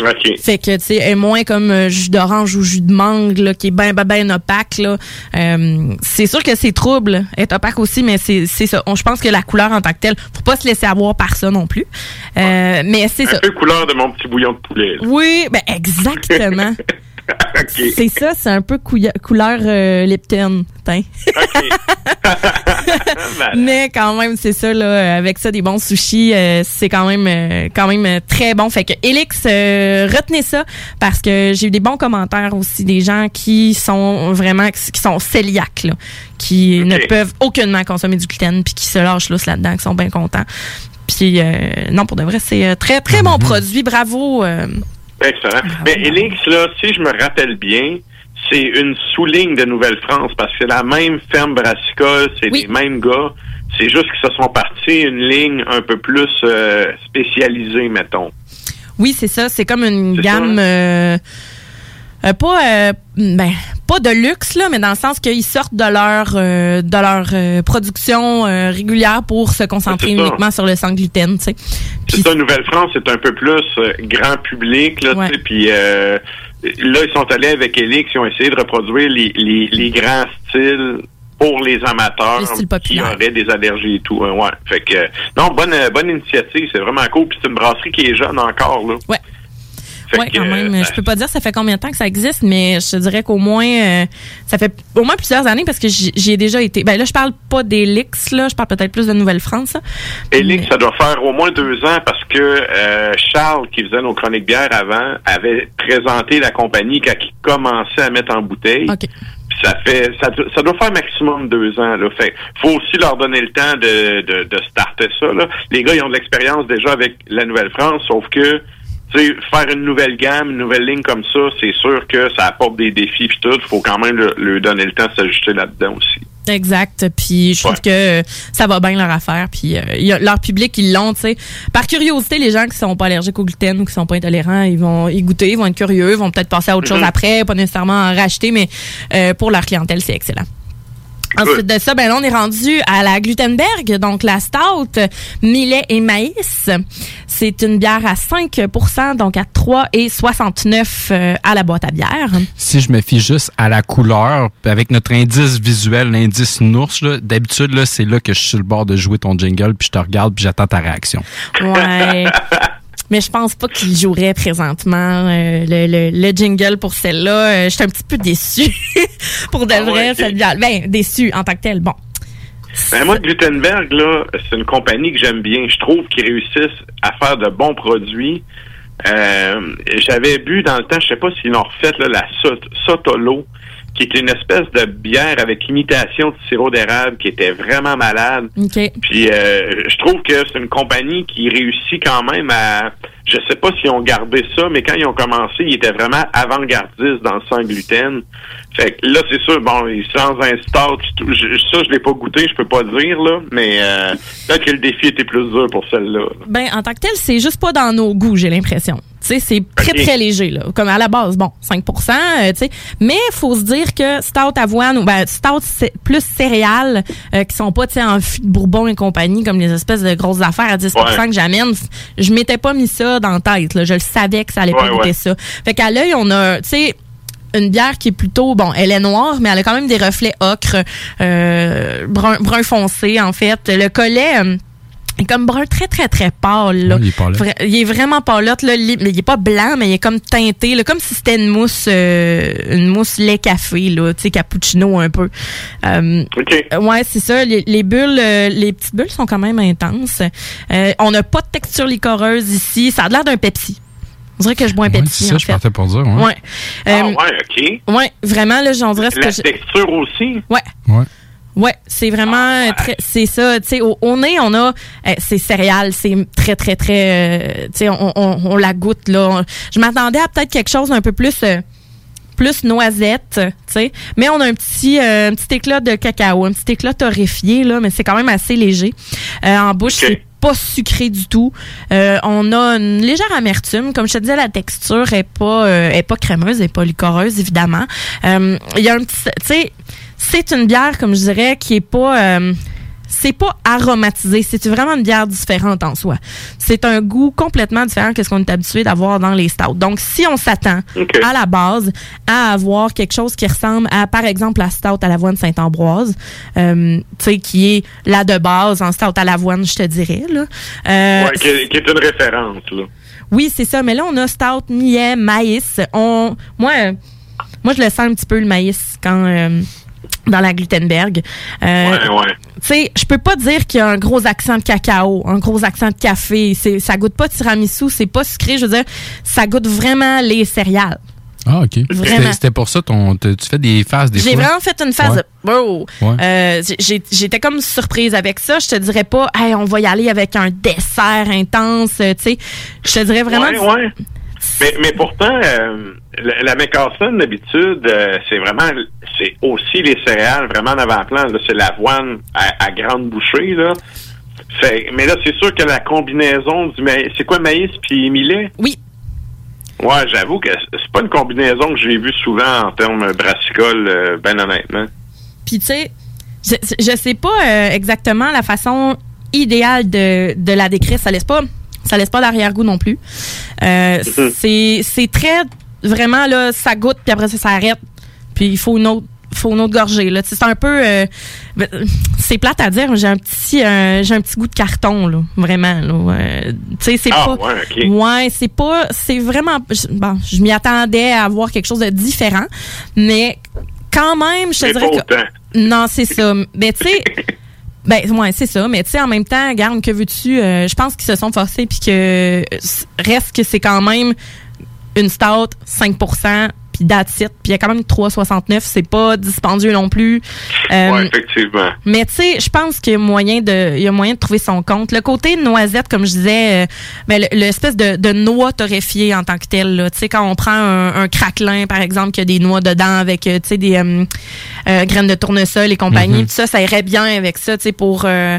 F: OK.
D: Fait que, tu sais, elle est moins comme euh, jus d'orange ou jus de mangue, là, qui est ben, ben, ben opaque, là. Euh, c'est sûr que c'est trouble, est opaque aussi, mais c'est c'est ça. On- Je pense que la couleur en tant que telle, faut pas se laisser avoir par ça non plus. Euh, mais c'est ça.
F: Un peu couleur de mon petit bouillon de poulet. là.
D: Oui, ben exactement. C'est ça, c'est un peu couleur euh, Lipton. Mais quand même, c'est ça là, avec ça des bons sushis, euh, c'est quand même euh, quand même euh, très bon. Fait que Elix, euh, retenez ça parce que j'ai eu des bons commentaires aussi des gens qui sont vraiment qui sont cœliaques là, qui ne peuvent aucunement consommer du gluten puis qui se lâchent lousse là-dedans, qui sont bien contents. Puis euh, non, pour de vrai, c'est euh, très très bon produit. Bravo.
F: Excellent. Mais Elix, là, si je me rappelle bien, c'est une sous-ligne de Nouvelle-France parce que c'est la même ferme brassicole, c'est les mêmes gars. C'est juste qu'ils se sont partis une ligne un peu plus euh, spécialisée, mettons.
D: Oui, c'est ça. C'est comme une gamme. euh, euh, pas, euh, ben, pas de luxe, là, mais dans le sens qu'ils sortent de leur, euh, de leur euh, production régulière pour se concentrer uniquement sur le sans gluten. tu sais.
F: C'est ça, Nouvelle-France, c'est un peu plus grand public, là, tu sais, puis euh, là, ils sont allés avec Elix, ils ont essayé de reproduire les, les, les grands styles pour les amateurs
D: Les
F: qui auraient des allergies et tout. hein, ouais. Fait que, non, bonne, bonne initiative, c'est vraiment cool. Puis c'est une brasserie qui est jeune encore, là.
D: Ouais. Oui, quand même.
F: euh,
D: je peux pas dire ça fait combien de temps que ça existe, mais je te dirais qu'au moins, euh, ça fait au moins plusieurs années parce que j'y ai déjà été. Ben là, je parle pas d'Elix, là. Je parle peut-être plus de Nouvelle-France.
F: Elix, ça doit faire au moins deux ans parce que euh, Charles, qui faisait nos chroniques bières avant, avait présenté la compagnie quand il commençait à mettre en bouteille. Puis ça fait ça, ça doit faire maximum deux ans. Là. Fait faut aussi leur donner le temps de, de, de starter ça. Là. Les gars, ils ont de l'expérience déjà avec la Nouvelle-France, sauf que sais, faire une nouvelle gamme, une nouvelle ligne comme ça, c'est sûr que ça apporte des défis puis tout. faut quand même leur donner le temps de s'ajuster là-dedans aussi.
D: Exact. Puis je trouve que euh, ça va bien leur affaire. Puis euh, leur public, ils l'ont, tu sais. Par curiosité, les gens qui sont pas allergiques au gluten ou qui sont pas intolérants, ils vont y goûter, ils vont être curieux, ils vont peut-être passer à autre chose
F: Mhm.
D: après, pas nécessairement en racheter, mais euh, pour leur clientèle, c'est excellent. Ensuite de ça, ben là, on est rendu à la Glutenberg, donc la stout, millet et maïs. C'est une bière à 5% donc à 3,69 euh, à la boîte à bière.
C: Si je me fie juste à la couleur, avec notre indice visuel, l'indice nours, là, d'habitude, là, c'est là que je suis sur le bord de jouer ton jingle, puis je te regarde, puis j'attends ta réaction.
D: Ouais. Mais je pense pas qu'il jouerait présentement euh, le, le, le jingle pour celle-là. Euh, je suis un petit peu déçue pour de
F: Ah
D: vrai,
F: ouais,
D: cette bière. Ben, déçue en tant que telle. Bon.
F: Ben, moi, Glutenberg, là, c'est une compagnie que j'aime bien. Je trouve qu'ils réussissent à faire de bons produits. Euh, J'avais bu dans le temps, je sais pas s'ils l'ont refait, là, la Sot- Sotolo, qui est une espèce de bière avec imitation de sirop d'érable qui était vraiment malade.
D: OK.
F: Puis euh, je trouve que c'est une compagnie qui réussit quand même à. Je sais pas s'ils ont gardé ça, mais quand ils ont commencé, ils étaient vraiment avant-gardistes dans le sans gluten. Fait que là, c'est sûr, bon, lancent un je- Ça, je l'ai pas goûté, je peux pas dire, là. Mais euh, peut-être que le défi était plus dur pour celle-là.
D: Ben, en tant que tel, c'est juste pas dans nos goûts, j'ai l'impression. Tu sais, c'est très, très léger, là. Comme à la base, bon, 5% euh, tu sais. Mais faut se dire que stout avoine, ou ben, stout plus céréales, euh, qui sont pas, tu sais, en fût de bourbon et compagnie, comme les espèces de grosses affaires à 10
F: Ouais.
D: que j'amène. Je m'étais pas mis ça dans la tête, là. Je le savais que ça allait pas goûter
F: ouais.
D: ça. Fait qu'à l'œil, on a, tu sais, une bière qui est plutôt bon elle est noire mais elle a quand même des reflets ocre euh, brun, brun foncé en fait le collet euh, comme brun très très très pâle là.
C: Ouais, il est pâle.
D: Vra- il est vraiment pâlotte là il est pas blanc mais il est comme teinté là, comme si c'était une mousse euh, une mousse lait café là tu sais cappuccino un peu Euh, ouais c'est ça les, les bulles euh, les petites bulles sont quand même intenses Euh, on n'a pas de texture licoreuse ici ça a l'air d'un Pepsi on dirait que je bois un
C: Ouais,
D: Pepsi
C: c'est ça,
D: en
C: je
D: fait
C: partais pour dire. Ouais.
D: Ouais.
F: Ah ouais, OK.
D: Ouais, vraiment, là, j'en dirais ce que
F: La
D: je-
F: texture aussi?
D: Ouais.
C: Ouais.
D: Ouais, c'est vraiment euh, très, c'est ça. Tu sais, au, au nez, on a, euh, c'est céréales, c'est très très très, euh, tu sais, on, on, on la goûte là. On- Je m'attendais à peut-être quelque chose d'un peu plus. euh, plus noisette, tu sais, mais on a un petit un petit éclat de cacao, un petit éclat torréfié là, mais c'est quand même assez léger. En bouche, c'est pas sucré du tout. On a une légère amertume, comme je te disais, la texture est pas est pas crémeuse, est pas licoreuse évidemment. Il y a un petit, tu sais, c'est une bière comme je dirais qui est pas euh, c'est pas aromatisé, c'est vraiment une bière différente en soi. C'est un goût complètement différent que ce qu'on est habitué d'avoir dans les stouts. Donc si on s'attend à la base à avoir quelque chose qui ressemble à par exemple la stout à l'avoine Saint-Ambroise, euh, tu sais qui est la de base en stout à l'avoine, je te dirais là. Euh,
F: Ouais, qui, est- qui est une référence, là.
D: oui, c'est ça. Mais là, on a stout, millet, maïs. On, moi, euh, moi, je le sens un petit peu le maïs quand euh, dans la Glutenberg. Euh,
F: Ouais, ouais.
D: Tu sais, je peux pas dire qu'il y a un gros accent de cacao, un gros accent de café. C'est, ça goûte pas de tiramisu, c'est pas sucré. Je veux dire, ça goûte vraiment les céréales.
C: Ah, OK.
D: Vraiment.
C: C'était- C'était pour ça, ton, tu fais des phases des
D: J'ai
C: fois?
D: vraiment fait une phase
C: Ouais.
D: de oh.
C: Ouais.
D: Euh, j'ai- J'étais comme surprise avec ça. Je te dirais pas, hey, on va y aller avec un dessert intense. euh, Tu sais, je te dirais vraiment.
F: Ouais, ouais. Mais, mais pourtant, euh, la, la McCarson, d'habitude, euh, c'est vraiment, c'est aussi les céréales vraiment en avant-plan. C'est l'avoine à, à grande bouchée, là. Fait, mais là, c'est sûr que la combinaison du maïs, c'est quoi maïs puis millet?
D: Oui.
F: Ouais, j'avoue que c'est pas une combinaison que j'ai vue souvent en termes brassicoles, euh, ben honnêtement.
D: Puis tu sais, je, je sais pas euh, exactement la façon idéale de, de la décrire. Ça laisse pas, ça laisse pas d'arrière-goût non plus. Euh, c'est c'est très vraiment là, ça goûte puis après ça s'arrête. Puis il faut une autre faut une autre gorgée là. C'est un peu euh, c'est plate à dire, j'ai un petit euh, j'ai un petit goût de carton là, vraiment là. Euh, tu sais c'est
F: Ah,
D: pas
F: ouais.
D: Ouais, c'est pas c'est vraiment bon, je m'y attendais à avoir quelque chose de différent, mais quand même, je te dirais que
F: autant.
D: non, c'est ça. Mais tu sais, ben ouais, c'est ça. Mais tu sais, en même temps, garde que veux-tu euh, Je pense qu'ils se sont forcés puis que euh, reste que c'est quand même une stout 5%, puis that's it. Puis il y a quand même 3,69. C'est pas dispendieux non plus. Euh,
F: ouais, effectivement.
D: mais tu sais, je pense qu'il y a moyen de, il y a moyen de trouver son compte. Le côté noisette, comme je disais, euh, ben, le- l'espèce de, de noix torréfiée en tant que telle. là. Tu sais, quand on prend un, un craquelin, par exemple, qui a des noix dedans avec, euh, tu sais, des euh, graines de tournesol et compagnie,
O: Mhm.
D: tout ça, ça irait bien avec ça, tu sais, pour euh,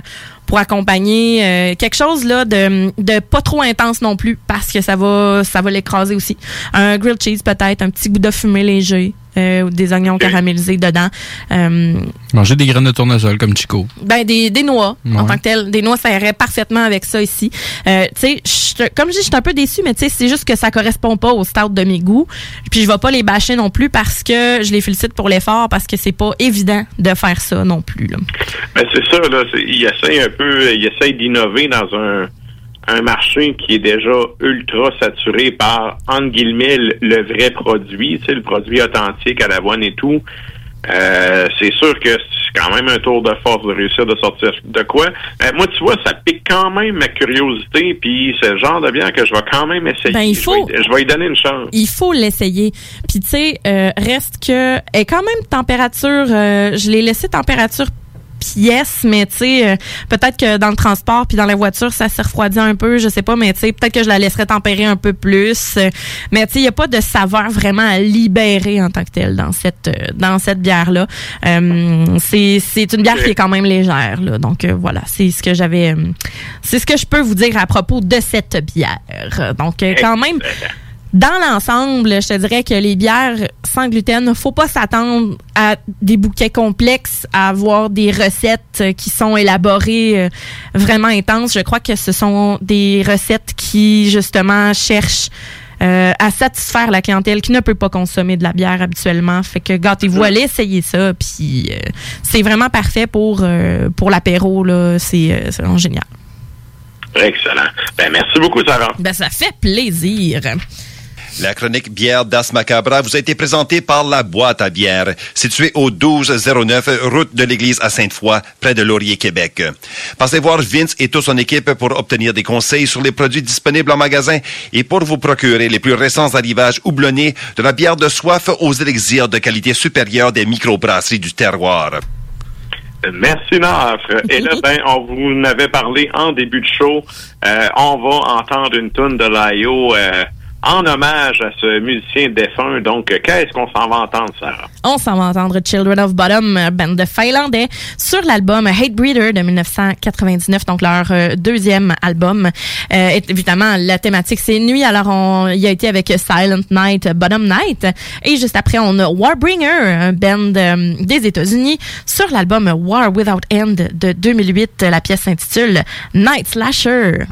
D: pour accompagner euh, quelque chose là de, de pas trop intense non plus parce que ça va ça va l'écraser aussi. Un grilled cheese peut-être, un petit goût de fumée léger. Euh, ou des oignons caramélisés dedans. Euh,
C: Manger des graines de tournesol comme Chico.
D: ben des, des noix en tant que tel. Des noix, ça irait parfaitement avec ça ici. Euh, tu sais, je- comme je dis, je suis un peu déçue, mais tu sais, c'est juste que ça correspond pas au start de mes goûts. Puis je vais pas les bâcher non plus parce que je les félicite pour l'effort parce que c'est pas évident de faire ça non plus. Là.
F: Ben, c'est ça, là. c'est- Il essaye un peu, il essaye d'innover dans un, un marché qui est déjà ultra saturé par, entre guillemets, le, vrai produit, tu sais, le produit authentique à l'avoine et tout. Euh, c'est sûr que c'est quand même un tour de force de réussir de sortir de quoi. Euh, moi, tu vois, ça pique quand même ma curiosité, puis c'est le genre de bière que je vais quand même essayer.
D: Ben, il faut-
F: Je vais, je vais y donner une chance.
D: Il faut l'essayer. Puis tu sais, euh, reste que est quand même température. euh, je l'ai laissé température pièce, mais tu sais, euh, peut-être que dans le transport puis dans la voiture, ça s'est refroidi un peu, je sais pas, mais tu sais, peut-être que je la laisserais tempérer un peu plus. Euh, mais tu sais, il y a pas de saveur vraiment à libérer en tant que telle dans cette euh, dans cette bière là. c'est c'est une bière qui est quand même légère là. Donc euh, voilà, c'est ce que j'avais c'est ce que je peux vous dire à propos de cette bière. Donc quand même dans l'ensemble, je te dirais que les bières sans gluten, faut pas s'attendre à des bouquets complexes, à avoir des recettes qui sont élaborées euh, vraiment intenses. Je crois que ce sont des recettes qui justement cherchent euh, à satisfaire la clientèle qui ne peut pas consommer de la bière habituellement. Fait que gâtez-vous, allez essayer ça. Puis euh, c'est vraiment parfait pour euh, pour l'apéro c'est vraiment génial.
F: Excellent. Ben, merci beaucoup, Sarah.
D: Ben ça fait plaisir.
P: La chronique bière d'As Macabra vous a été présentée par la boîte à bière, située au 1209 route de l'église à Sainte-Foy, près de Laurier, Québec. Passez voir Vince et toute son équipe pour obtenir des conseils sur les produits disponibles en magasin et pour vous procurer les plus récents arrivages houblonnés de la bière de soif aux élixirs de qualité supérieure des microbrasseries du terroir.
F: Merci, Nafre. Et là, ben, on vous en avait parlé en début de show. Euh, on va entendre une tune de l'IO euh, en hommage à ce musicien défunt. Donc, qu'est-ce qu'on s'en va entendre, Sarah?
D: On s'en va entendre Children of Bottom, band de Finlandais, sur l'album Hate Breeder de 1999, donc leur euh, deuxième album. Euh, évidemment, la thématique c'est nuit, alors on y a été avec Silent Night, Bottom Night, et juste après on a Warbringer, band euh, des États-Unis, sur l'album War Without End de 2008. La pièce s'intitule Night Slasher.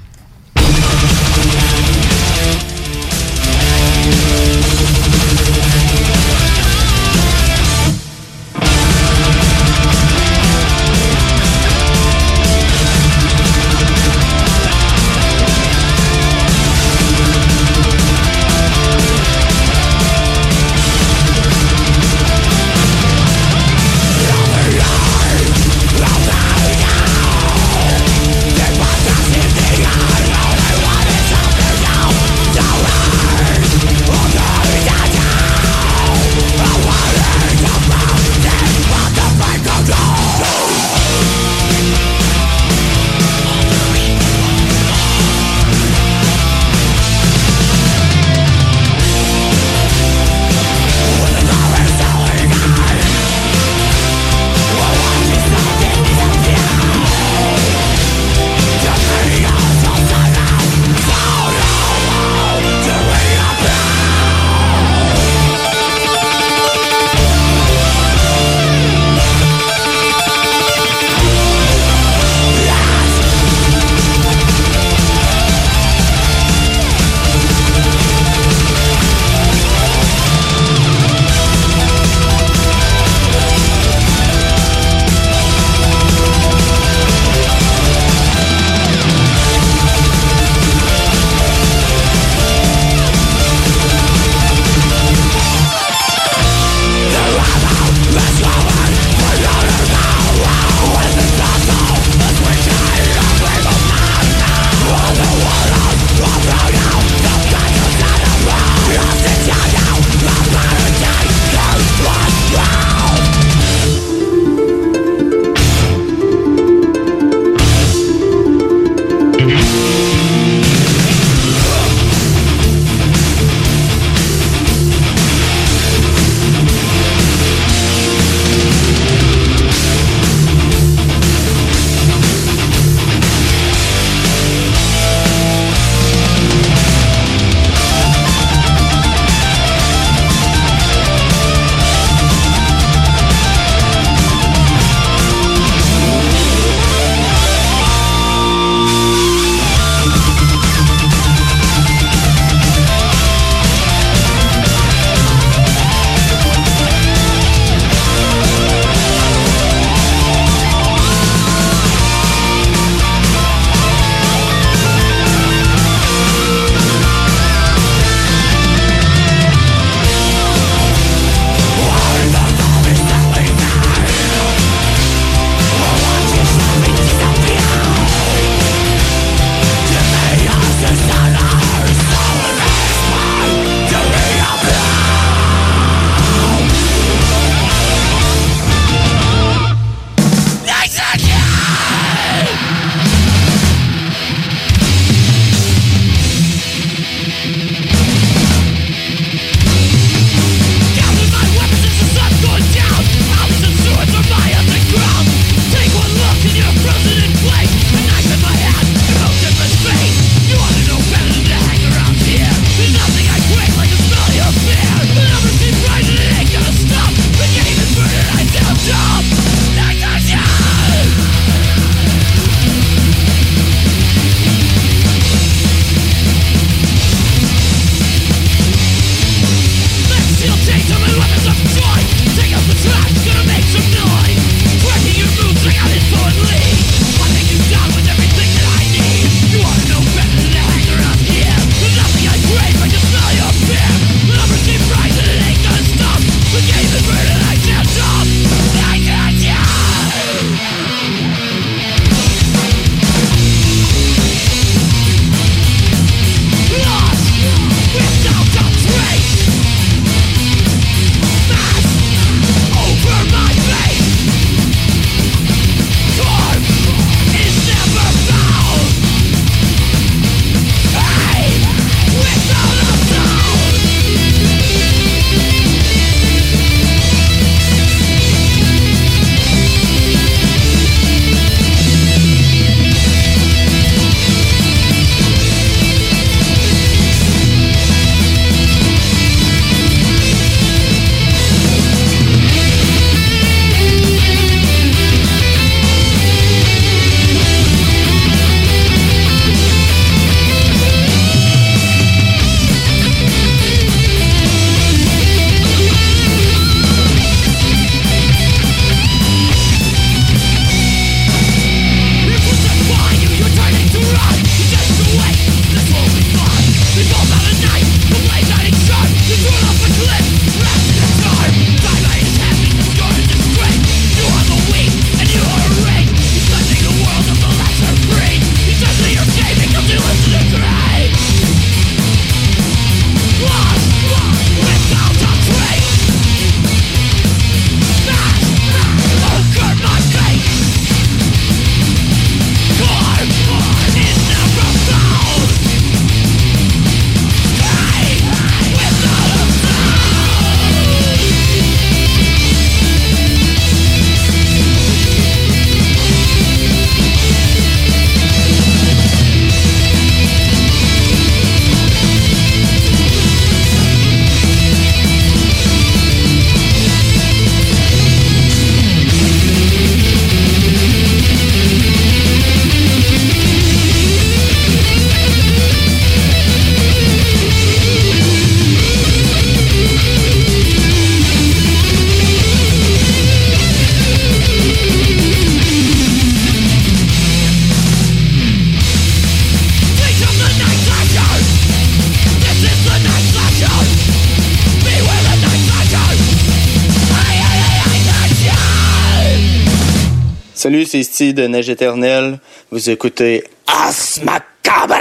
Q: De Neige Éternelle. Vous écoutez As Macabra!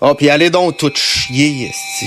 Q: Oh, puis allez donc tout chier, esti.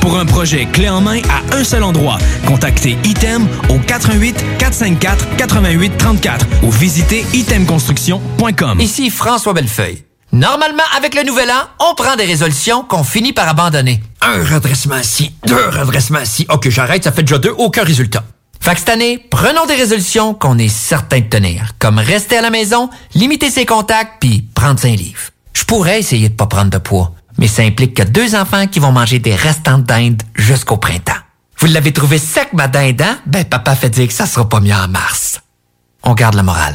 J: Pour un projet clé en main à un seul endroit, contactez Item au 88 454 88 34 ou visitez itemconstruction.com.
R: Ici François Bellefeuille. Normalement, avec le nouvel an, on prend des résolutions qu'on finit par abandonner. Un redressement ici, deux redressements ici. Ok, j'arrête, ça fait déjà deux, aucun résultat. Fait que cette année, prenons des résolutions qu'on est certain de tenir, comme rester à la maison, limiter ses contacts, puis prendre un livre. Je pourrais essayer de pas prendre de poids, mais ça implique que deux enfants qui vont manger des restants de dinde jusqu'au printemps. Vous l'avez trouvé sec, ma dinde, hein? Ben, papa fait dire que ça sera pas mieux en mars. On garde le moral.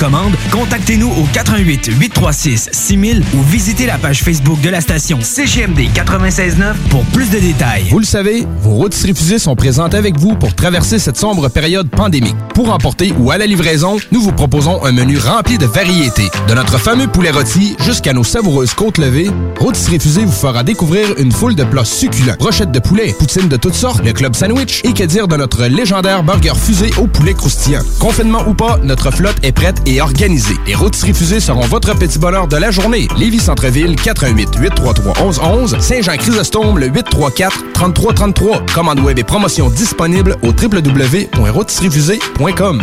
J: commande, contactez-nous au 88 836 6000 ou visitez la page Facebook de la station CGMD 969 pour plus de détails.
I: Vous le savez, vos routes refusées sont présentes avec vous pour traverser cette sombre période pandémique. Pour emporter ou à la livraison, nous vous proposons un menu rempli de variétés. De notre fameux poulet rôti jusqu'à nos savoureuses côtes levées, Rôtisserie Fusée vous fera découvrir une foule de plats succulents. Brochettes de poulet, poutines de toutes sortes, le club sandwich et que dire de notre légendaire burger fusée au poulet croustillant. Confinement ou pas, notre flotte est prête et organisée. Les Rôtisseries Fusées seront votre petit bonheur de la journée. Lévis Centreville, 88 833 1111 Saint-Jean-Chrysostome, le 834 3333. Commande web et promotion disponible au www.rôtisseriefusée.com.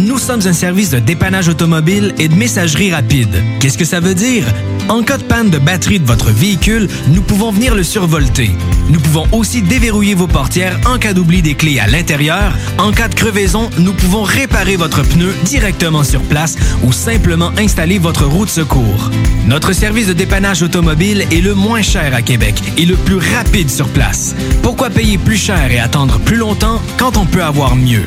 J: nous sommes un service de dépannage automobile et de messagerie rapide. Qu'est-ce que ça veut dire? En cas de panne de batterie de votre véhicule, nous pouvons venir le survolter. Nous pouvons aussi déverrouiller vos portières en cas d'oubli des clés à l'intérieur. En cas de crevaison, nous pouvons réparer votre pneu directement sur place ou simplement installer votre roue de secours. Notre service de dépannage automobile est le moins cher à Québec et le plus rapide sur place. Pourquoi payer plus cher et attendre plus longtemps quand on peut avoir mieux?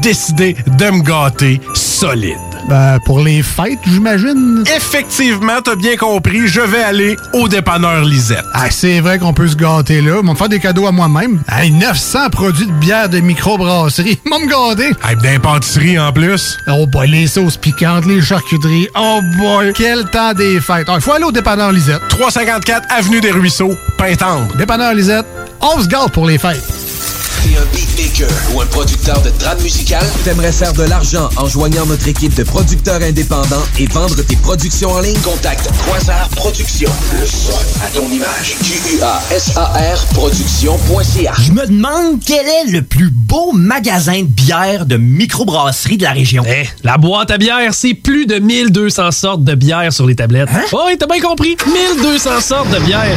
Q: décidé de me gâter solide.
H: Ben, pour les fêtes, j'imagine.
Q: Effectivement, t'as bien compris, je vais aller au dépanneur Lisette.
H: Ah, c'est vrai qu'on peut se gâter là. Ils faire des cadeaux à moi-même. Hey, 900 produits de bière de microbrasserie. Ils vont me gâter.
Q: Hey, d'impantisserie en plus.
H: Oh boy, les sauces piquantes, les charcuteries. Oh boy, quel temps des fêtes. Il faut aller au dépanneur Lisette.
Q: 354 Avenue des Ruisseaux, Pintendre.
H: Dépanneur Lisette, on se gâte pour les fêtes.
L: T'es un beatmaker ou un producteur de trame musicale? T'aimerais faire de l'argent en joignant notre équipe de producteurs indépendants et vendre tes productions en ligne? Contacte Quasar Productions. Le son à ton image. Q-U-A-S-A-R Productions.ca.
G: Je me demande quel est le plus beau magasin de bière de microbrasserie de la région.
M: Eh, la boîte à bière, c'est plus de 1200 sortes de bière sur les tablettes.
G: Hein?
M: Oh, oui, t'as bien compris. 1200 sortes de bière.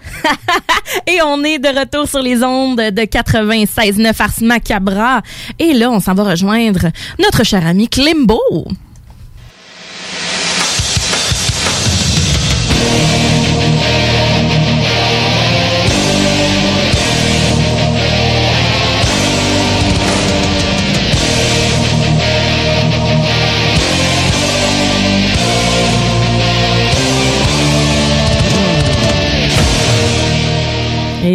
D: Et on est de retour sur les ondes de 96.9 Ars Macabra. Et là, on s'en va rejoindre notre cher ami Klimbo.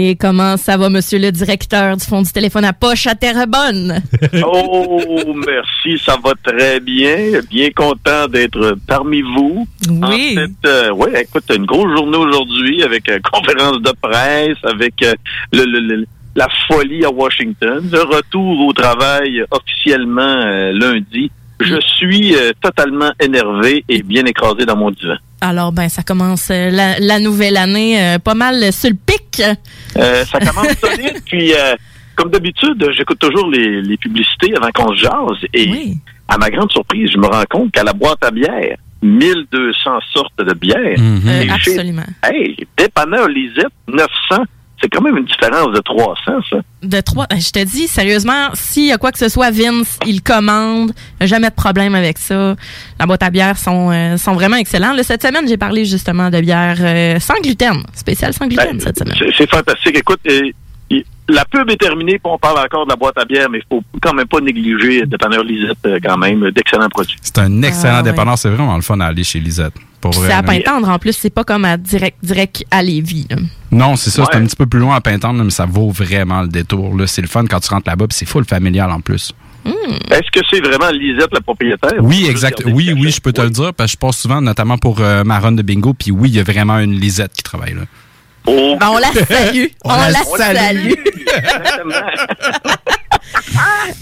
D: Et comment ça va, monsieur le directeur du Fonds du téléphone à poche à Terrebonne?
S: oh, merci, ça va très bien. Bien content d'être parmi vous.
D: Oui.
S: En fait, euh, ouais, écoute, une grosse journée aujourd'hui avec euh, conférence de presse, avec euh, le, le- le- la folie à Washington, le retour au travail officiellement euh, lundi. Je suis euh, totalement énervé et bien écrasé dans mon divan.
D: Alors, ben, ça commence euh, la, la nouvelle année pas mal sur le pic.
S: Euh, ça commence solide, puis euh, comme d'habitude, j'écoute toujours les, les publicités avant qu'on se jase. Et à ma grande surprise, je me rends compte qu'à la boîte à bière, 1200 sortes de bières.
D: Euh,
S: Et chez-
D: absolument.
S: Hey, dépanneur Lisette, 900. C'est quand même une différence de 300, ça.
D: De trois. Je te dis, sérieusement, s'il y a quoi que ce soit, Vince, il commande. Jamais de problème avec ça. La boîte à bière sont, euh, sont vraiment excellents. Là, cette semaine, j'ai parlé justement de bière euh, sans gluten. Spécial sans gluten cette semaine.
S: C'est fantastique. Écoute, il- la pub est terminée, puis on parle encore de la boîte à bière, mais il faut quand même pas négliger dépanneur Lisette, euh, quand même, d'excellents produits.
C: C'est un excellent
D: Ah, ouais.
C: dépanneur. C'est vraiment le fun à aller chez Lisette. Pour
D: Puis
C: vrai,
D: C'est à. Pintendre en plus, c'est pas comme à direct, direct à Lévis. là.
C: Non, c'est ça. C'est un petit peu plus loin à Pintendre, mais ça vaut vraiment le détour. là. C'est le fun quand tu rentres là-bas, puis c'est full familial en plus.
S: Est-ce que c'est vraiment Lisette, la propriétaire?
C: Oui,
S: Ou
C: exact. Oui, oui, je peux te le dire, parce que je passe souvent, notamment pour euh, ma run de bingo, puis oui, il y a vraiment une Lisette qui travaille là.
S: Oh.
D: Ben, on la salue. on,
C: On la
D: la
C: salue.
D: salue.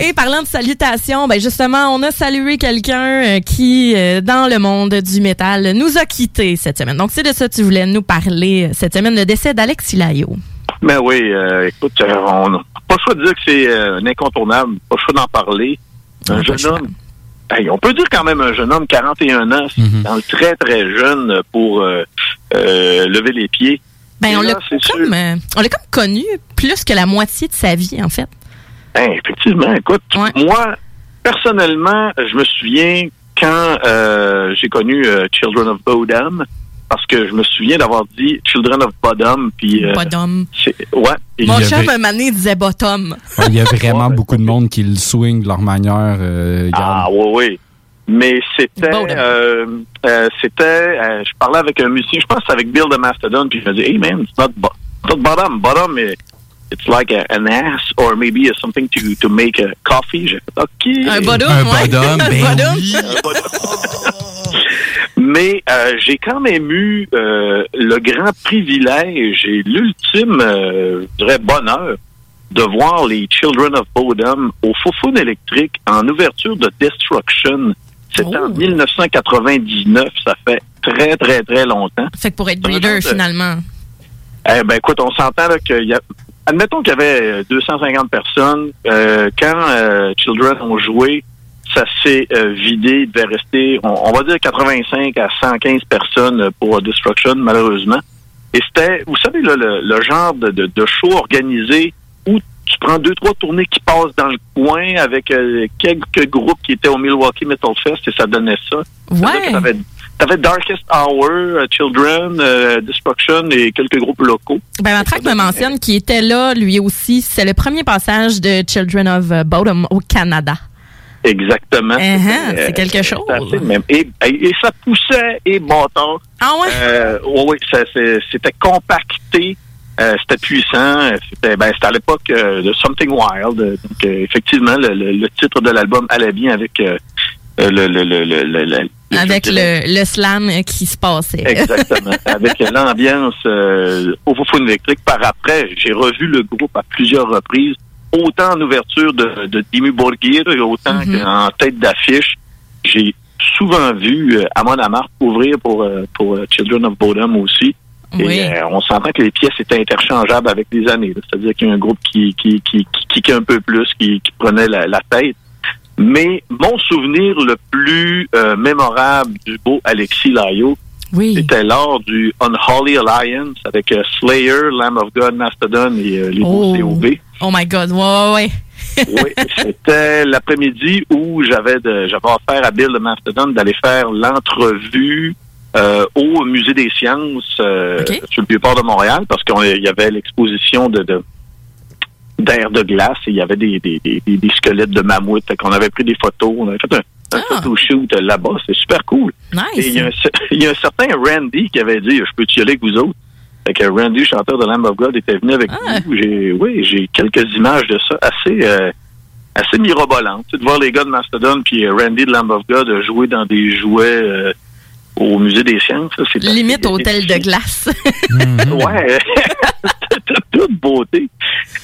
D: Et parlant de salutations, ben justement, on a salué quelqu'un euh, qui, euh, dans le monde du métal, nous a quittés cette semaine. Donc, c'est de ça que tu voulais nous parler euh, cette semaine, le décès d'Alex Ilaio.
S: Ben oui, euh, écoute, euh, on n'a pas le choix de dire que c'est euh, un incontournable, pas le choix d'en parler. Un jeune homme. Hey, on peut dire quand même un jeune homme, 41 ans, c'est dans le très très jeune pour euh, euh, lever les pieds.
D: Ben,
S: Et
D: on l'a comme, euh, on l'a comme connu plus que la moitié de sa vie, en fait.
S: Ben, effectivement, écoute, moi, personnellement, je me souviens quand euh, j'ai connu euh, Children of Bodom, parce que je me souviens d'avoir dit Children of Bodom, puis... euh,
D: Bodom.
S: Ouais. Et
D: Mon chum,
S: avait-
D: un moment donné, disait bottom.
C: Ouais, Il y a vraiment beaucoup de monde qui le swing de leur manière. euh,
S: Ah oui, oui. Mais c'était, euh, euh, c'était, euh, je parlais avec un musicien, je pense que c'est avec Bill de Mastodon, puis je me dis, hey man, it's not, it's not bottom, bottom, it's like a- an ass or maybe something to to make a coffee. J'ai fait, ok.
D: Un bottom, Un ouais. bottom, ben
S: Un
D: Un bottom.
S: mais euh, j'ai quand même eu euh, le grand privilège et l'ultime, euh, je dirais, bonheur de voir les Children of Bodom au Foufoune électrique en ouverture de Destruction. C'était en 1999, ça fait très, très, très longtemps.
D: Fait que pour être breeder, finalement.
S: Eh ben écoute, on s'entend qu'il y a... Admettons qu'il y avait euh, 250 personnes. Euh, quand euh, Children ont joué, ça s'est euh, vidé. Il devait rester, on, on va dire 85 à 115 personnes pour Destruction, malheureusement. Et c'était, vous savez, là, le, le genre de, de, de show organisé tu prends deux, trois tournées qui passent dans le coin avec euh, quelques groupes qui étaient au Milwaukee Metal Fest et ça donnait ça.
D: Ouais.
S: T'avais, t'avais Darkest Hour, euh, Children, euh, Destruction et quelques groupes locaux.
D: Ben, Matraque me mentionne qu'il était là, lui aussi. C'est le premier passage de Children of Bodom au Canada.
S: Exactement.
D: Uh-huh, c'est quelque chose.
S: C'était assez même. Et, ça poussait et bâtard.
D: Ah ouais?
S: Euh, oui, c'était compacté. Euh, c'était puissant. C'était ben, c'était à l'époque euh, de Something Wild. Donc, euh, effectivement, le, le- le titre de l'album allait bien avec le, le, le, le, le- le-
D: Avec le, le slam qui se passait.
S: Exactement. Avec l'ambiance au Foufoune électrique. Par après, j'ai revu le groupe à plusieurs reprises, autant en ouverture de, de Dimmu Borgir, et autant
D: Mhm.
S: qu'en tête d'affiche. J'ai souvent vu Amon Amarth ouvrir pour, pour Children of Bodom aussi.
D: Oui.
S: Et euh, on s'entend que les pièces étaient interchangeables avec les années. C'est-à-dire qu'il y a un groupe qui, qui, qui, qui kickait un peu plus, qui, qui prenait la, la tête. Mais mon souvenir le plus euh, mémorable du beau Alexis Layo, c'était lors du Unholy Alliance avec euh, Slayer, Lamb of God, Mastodon et euh, les
D: Oh.
S: beaux COV.
D: Oh my God, ouais, ouais, ouais.
S: Oui, c'était l'après-midi où j'avais de- j'avais offert à Bill de Mastodon d'aller faire l'entrevue euh, au Musée des sciences euh, sur le Vieux-Port de Montréal parce qu'il y avait l'exposition de, de d'air de glace et il y avait des, des, des, des- squelettes de mammouth. Qu'on avait pris des photos, on avait fait un, un photo shoot là-bas. C'est super cool. Et il y, a un, cer- il y a un certain Randy qui avait dit, je peux y aller avec vous autres? Fait que Randy, chanteur de Lamb of God, était venu avec nous. J'ai, oui, j'ai quelques images de ça assez, euh, assez mirobolantes. Tu sais, de voir les gars de Mastodon puis euh, Randy de Lamb of God euh, jouer dans des jouets euh, au Musée des Sciences. ça, c'est
D: Limite hôtel de glace.
S: Ouais, de toute beauté.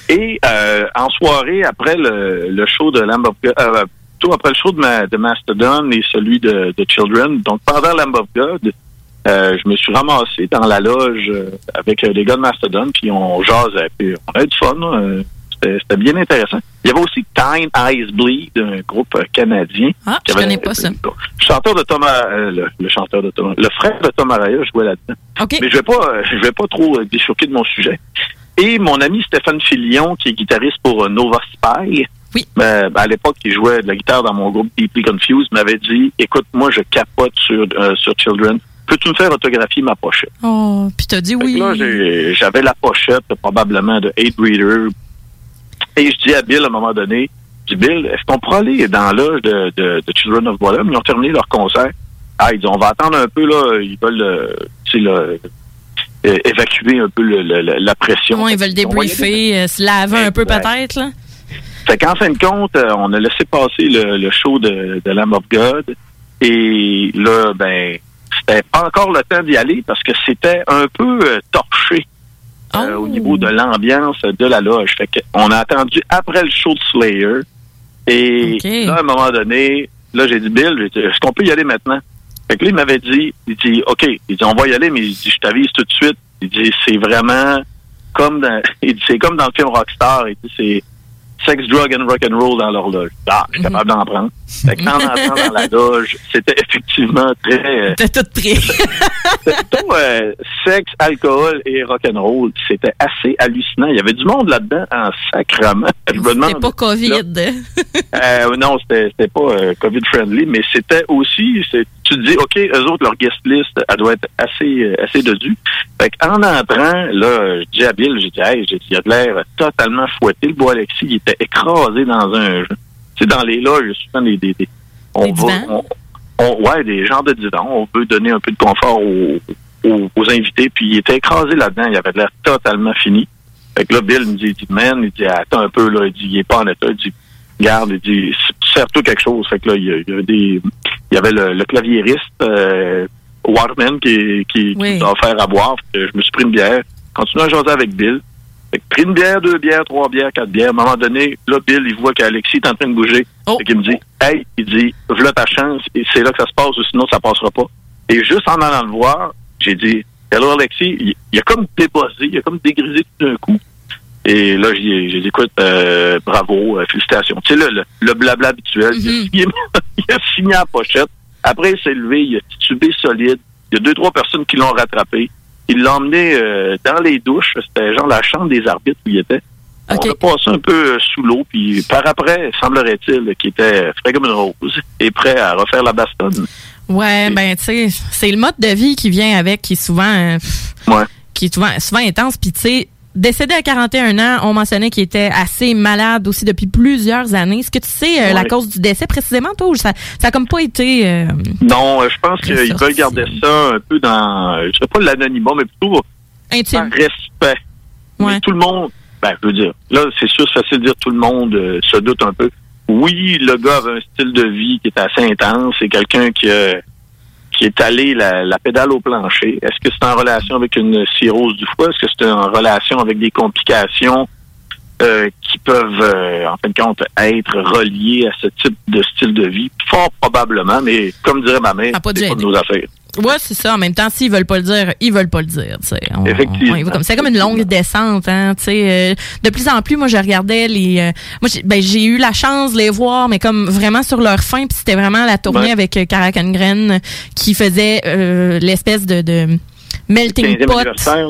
S: Et euh, en soirée, après le, le show de Lamb of God, euh, plutôt après le show de, Ma- de Mastodon et celui de, de Children, donc pendant Lamb of God, euh, je me suis ramassé dans la loge euh, avec euh, les gars de Mastodon, puis on jasait, puis on avait du fun. C'était bien intéressant. Il y avait aussi Time Eyes Bleed, un groupe euh, canadien.
D: Ah, je
S: avait-
D: connais pas ça.
S: Le chanteur de Thomas, euh, le, le chanteur de Thomas, le frère de Tom Araya jouait là-dedans. Mais je vais pas, euh, je vais pas trop bifurquer de mon sujet. Et mon ami Stéphane Filion, qui est guitariste pour Nova Spy, ben, à l'époque, il jouait de la guitare dans mon groupe Deeply Confused, m'avait dit, écoute, moi, je capote sur, euh, sur Children. Peux-tu me faire autographier ma pochette?
D: Oh, puis t'as dit oui.
S: Là, j'avais la pochette, probablement, de Hate Breeder. Et je dis à Bill, à un moment donné, je dis, Bill, est-ce qu'on pourrait aller dans l'âge de, de, de Children of Bodom? Ils ont terminé leur concert. Ah, ils disent, on va attendre un peu, là. Ils veulent, euh, euh, évacuer un peu le- le- le- la pression.
D: Ouais, ils veulent débriefer, euh, se laver un peu peut-être, là.
S: Fait qu'en fin de compte, on a laissé passer le, le show de, de Lamb of God. Et là, ben, c'était pas encore le temps d'y aller parce que c'était un peu euh, torché euh, au niveau de l'ambiance de la loge. Fait qu'on a attendu après le show de Slayer. Et là, à un moment donné, là, j'ai dit, Bill, est-ce qu'on peut y aller maintenant? Fait que là, il m'avait dit, il dit, OK, il dit, on va y aller, mais il dit, je t'avise tout de suite. Il dit, c'est vraiment comme dans, il dit, c'est comme dans le film Rockstar. Il dit, c'est sex, drug and rock and roll dans l'horloge. Ah, je suis capable d'en prendre. Fait que en entrant dans la loge, c'était effectivement très...
D: T'as tout pris.
S: c'était plutôt euh, sexe, alcool et rock'n'roll. C'était assez hallucinant. Il y avait du monde là-dedans en sacrament. Je me demande.
D: C'est pas COVID.
S: Euh, non, c'était c'était pas euh, COVID-friendly, mais c'était aussi, tu te dis, OK, eux autres, leur guest list, elle doit être assez, euh, assez dodue. Fait qu'en entrant, là, je dis à Bill, j'ai dit, hey, il a de l'air totalement fouetté. Le beau Alexis, il était écrasé dans un, sais, dans les loges, souvent des, des, des- on va, on, on- ouais, des genres de divans. On veut donner un peu de confort aux, aux, aux invités, puis il était écrasé là-dedans. Il avait l'air totalement fini. Fait que là, Bill me dit, il dit, man, il dit, attends un peu, là, il dit, il est pas en état. Il dit, garde, il dit, sers-toi quelque chose. Fait que là, il y, avait des, il y avait le, le claviériste, euh, Waterman qui, qui, nous a offert à boire. Fait que je me suis pris une bière. Continué à jaser avec Bill. Fait que pris une bière, deux bières, trois bières, quatre bières. À un moment donné, là, Bill, il voit qu'Alexis est en train de bouger. Fait qu'il me dit, hey, il dit, voilà ta chance, et c'est là que ça se passe, ou sinon ça passera pas. Et juste en allant le voir, j'ai dit, hello Alexis, il, il a comme débossé, il a comme dégrisé tout d'un coup. Et là, j'ai dit, écoute, euh, bravo, euh, félicitations. Tu sais, le, le, le blabla habituel. Il, a signé, il a signé à la pochette. Après, il s'est levé, il a titubé solide. Il y a deux, trois personnes qui l'ont rattrapé. Il l'a emmené euh, dans les douches. C'était genre la chambre des arbitres où il était. On a passé un peu euh, sous l'eau, puis par après, semblerait-il qu'il était frais comme une rose et prêt à refaire la bastonne.
D: Ouais, ben tu sais, c'est le mode de vie qui vient avec qui est souvent euh,
S: Ouais.
D: qui est souvent, souvent intense puis tu sais décédé à 41 ans, on mentionnait qu'il était assez malade aussi depuis plusieurs années. Est-ce que tu sais euh, la
S: Ouais.
D: cause du décès précisément toi ou ça ça a comme pas été euh,
S: Non, euh, je pense qu'ils veulent garder ça un peu dans, je sais pas l'anonymat, mais plutôt
D: intime.
S: par respect. Mais tout le monde, ben, je veux dire, là, c'est sûr, c'est facile de dire tout le monde euh, se doute un peu. Oui, le gars avait un style de vie qui est assez intense. C'est quelqu'un qui, a- qui est allé la, la pédale au plancher. Est-ce que c'est en relation avec une cirrhose du foie? Est-ce que c'est en relation avec des complications euh, qui peuvent, euh, en fin de compte, être reliées à ce type de style de vie? Fort probablement, mais comme dirait ma mère, c'est pas de nos affaires.
D: Ouais, c'est ça. En même temps, s'ils veulent pas le dire, ils veulent pas le dire. tu sais. On-
S: Effectivement.
D: on comme- C'est comme une longue descente. Hein, tu sais. euh, de plus en plus, moi, je regardais les. euh, moi, j'ai ben, j'ai eu la chance de les voir, mais comme vraiment sur leur fin. Puis c'était vraiment la tournée
S: Ouais.
D: avec euh, Karakangren euh, qui faisait euh, l'espèce de, de melting
S: 15e
D: pot.
S: anniversaire.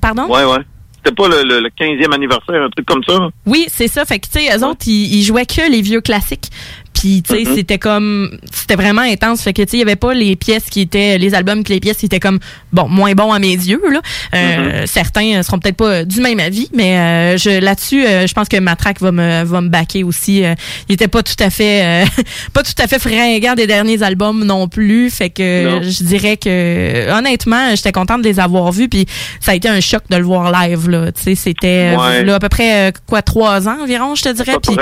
D: Pardon?
S: Ouais, ouais. C'était pas le, le- le 15e anniversaire, un truc comme ça?
D: Oui, c'est ça. Fait que, tu sais, eux autres, ils, ils jouaient que les vieux classiques. Puis, tu sais,
S: Mhm.
D: c'était comme... C'était vraiment intense. Fait que, tu sais, il y avait pas les pièces qui étaient... Les albums, que les pièces qui étaient comme, bon, moins bons à mes yeux, là. Euh, Certains euh, seront peut-être pas du même avis, mais euh, je là-dessus, euh, je pense que Matraque va me, va me backer aussi. Euh, il était pas tout à fait... euh, pas tout à fait fringant des derniers albums non plus. Fait que
S: Non.
D: je dirais que, honnêtement, j'étais contente de les avoir vus. Puis, ça a été un choc de le voir live, là. Tu sais, c'était... euh,
S: Ouais.
D: là, à peu près, euh, quoi, trois ans environ, je te dirais. Puis,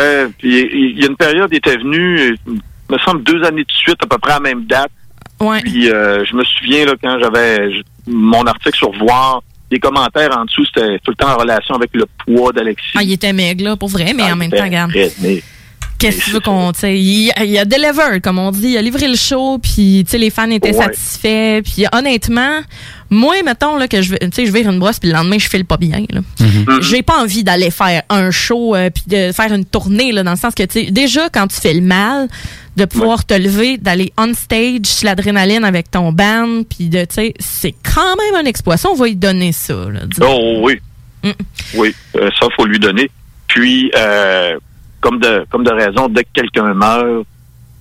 S: il y a une période, il était venu, il me semble, deux années de suite, à peu près à la même date.
D: Ouais.
S: Puis euh, je me souviens, là, quand j'avais mon article sur Voir, les commentaires en dessous, c'était tout le temps en relation avec le poids d'Alexis.
D: ah, il était maigre, là, pour vrai, mais en même temps, regarde. Qu'est-ce que tu veux qu'on, tu sais, il, il a delivered, comme on dit, il a livré le show, puis tu sais, les fans étaient
S: Ouais.
D: satisfaits, puis honnêtement, moi, mettons là que je, vais- tu sais, je vire une brosse, puis le lendemain je file pas bien, là.
S: Mm-hmm.
D: J'ai pas envie d'aller faire un show, euh, puis de faire une tournée, là, dans le sens que tu sais, déjà quand tu fais le mal, de pouvoir te lever, d'aller on stage, sur l'adrénaline avec ton band, puis de, tu sais, c'est quand même un exploit. Ça, on va lui donner ça, là.
S: Oh oui.
D: Mm.
S: Oui, euh, ça, faut lui donner. Puis, euh, comme de comme de raison, dès que quelqu'un meurt,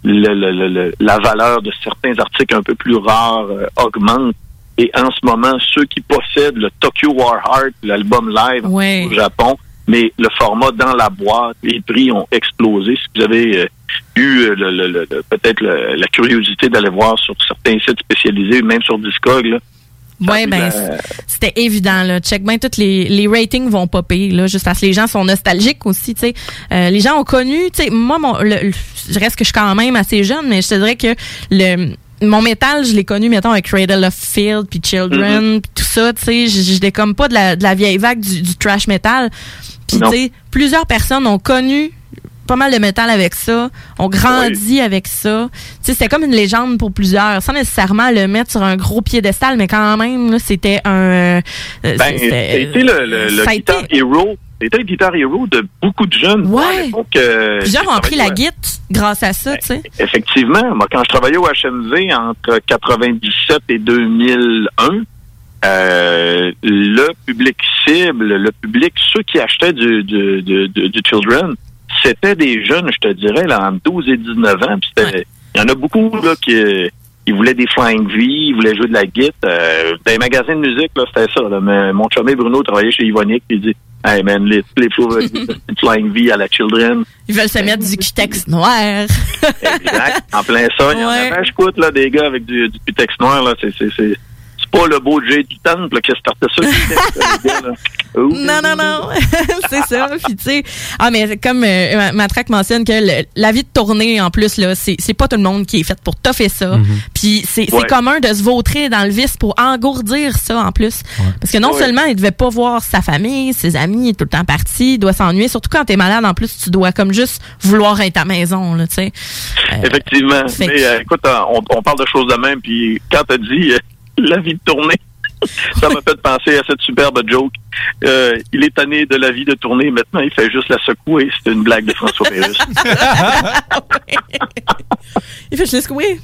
S: le, le- le- la valeur de certains articles un peu plus rares euh, augmente. Et en ce moment, ceux qui possèdent le Tokyo War Heart, l'album live au Japon, mais le format dans la boîte, les prix ont explosé. Si vous avez euh, eu euh, le- le- le- le- peut-être la curiosité d'aller voir sur certains sites spécialisés, même sur Discog, là,
D: Ouais, ben, c'était évident, là. Check bien, toutes les, les ratings vont popper, là, juste parce que les gens sont nostalgiques aussi, tu sais. Euh, les gens ont connu, tu sais, moi, mon, le- le- je reste que je suis quand même assez jeune, mais je te dirais que le, mon métal, je l'ai connu, mettons, avec Cradle of Field, puis Children, puis tout ça, tu sais. Je- J'étais comme pas de la, de la vieille vague du, du trash metal. Puis, tu sais, plusieurs personnes ont connu pas mal de métal avec ça, ont grandi avec ça. Tu sais, c'était comme une légende pour plusieurs, sans nécessairement le mettre sur un gros piédestal, mais quand même, c'était un... euh,
S: Ben,
D: c'était-
S: le, le, le
D: ça a été-
S: guitar hero. C'était guitar hero de beaucoup de jeunes.
D: Ouais.
S: Euh,
D: Plusieurs ont pris la guite grâce à ça, tu sais.
S: Effectivement. Moi, quand je travaillais au HMV entre 97 et 2001, euh, le public cible, le public, ceux qui achetaient du, du- du Children, c'était des jeunes, je te dirais, là, entre 12 et 19 ans. Il y en a beaucoup là, qui ils voulaient des Flying V, ils voulaient jouer de la guitare. Euh, dans les magasins de musique, là, c'était ça. Là. Mais mon chumé Bruno travaillait chez Ivonic, il dit Hey man, les, les Flying V à la Children.
D: Ils veulent se mettre du cutex noir.
S: Exact. En plein ça, il y en avait, je coûte, là, des gars avec du, du putex noir, là, c'est, c'est, c'est, c'est pas le beau Jay du temple qui a starté ça. Ouh.
D: Non, non, non. c'est ça. Puis, tu sais, ah, mais comme euh, Matraque mentionne que le- la vie de tournée, en plus, là, c'est c'est pas tout le monde qui est fait pour toffer ça.
N: Mhm.
D: Puis, c'est
N: Ouais.
D: commun de se vautrer dans le vice pour engourdir ça, en plus. Parce que non
S: Ouais.
D: seulement il devait pas voir sa famille, ses amis, il est tout le temps parti, il doit s'ennuyer. Surtout quand t'es malade, en plus, tu dois comme juste vouloir être à la maison, là, tu sais. Euh,
S: Effectivement.
D: fait
S: Mais
D: que-
S: euh, écoute, euh, on, on parle de choses de même, puis quand t'as dit euh, la vie de tournée, ça m'a fait penser à cette superbe joke. Euh, il est tanné de la vie de tournée, maintenant il fait juste la secouer. C'est une blague de François Pérusse.
D: il fait juste oui.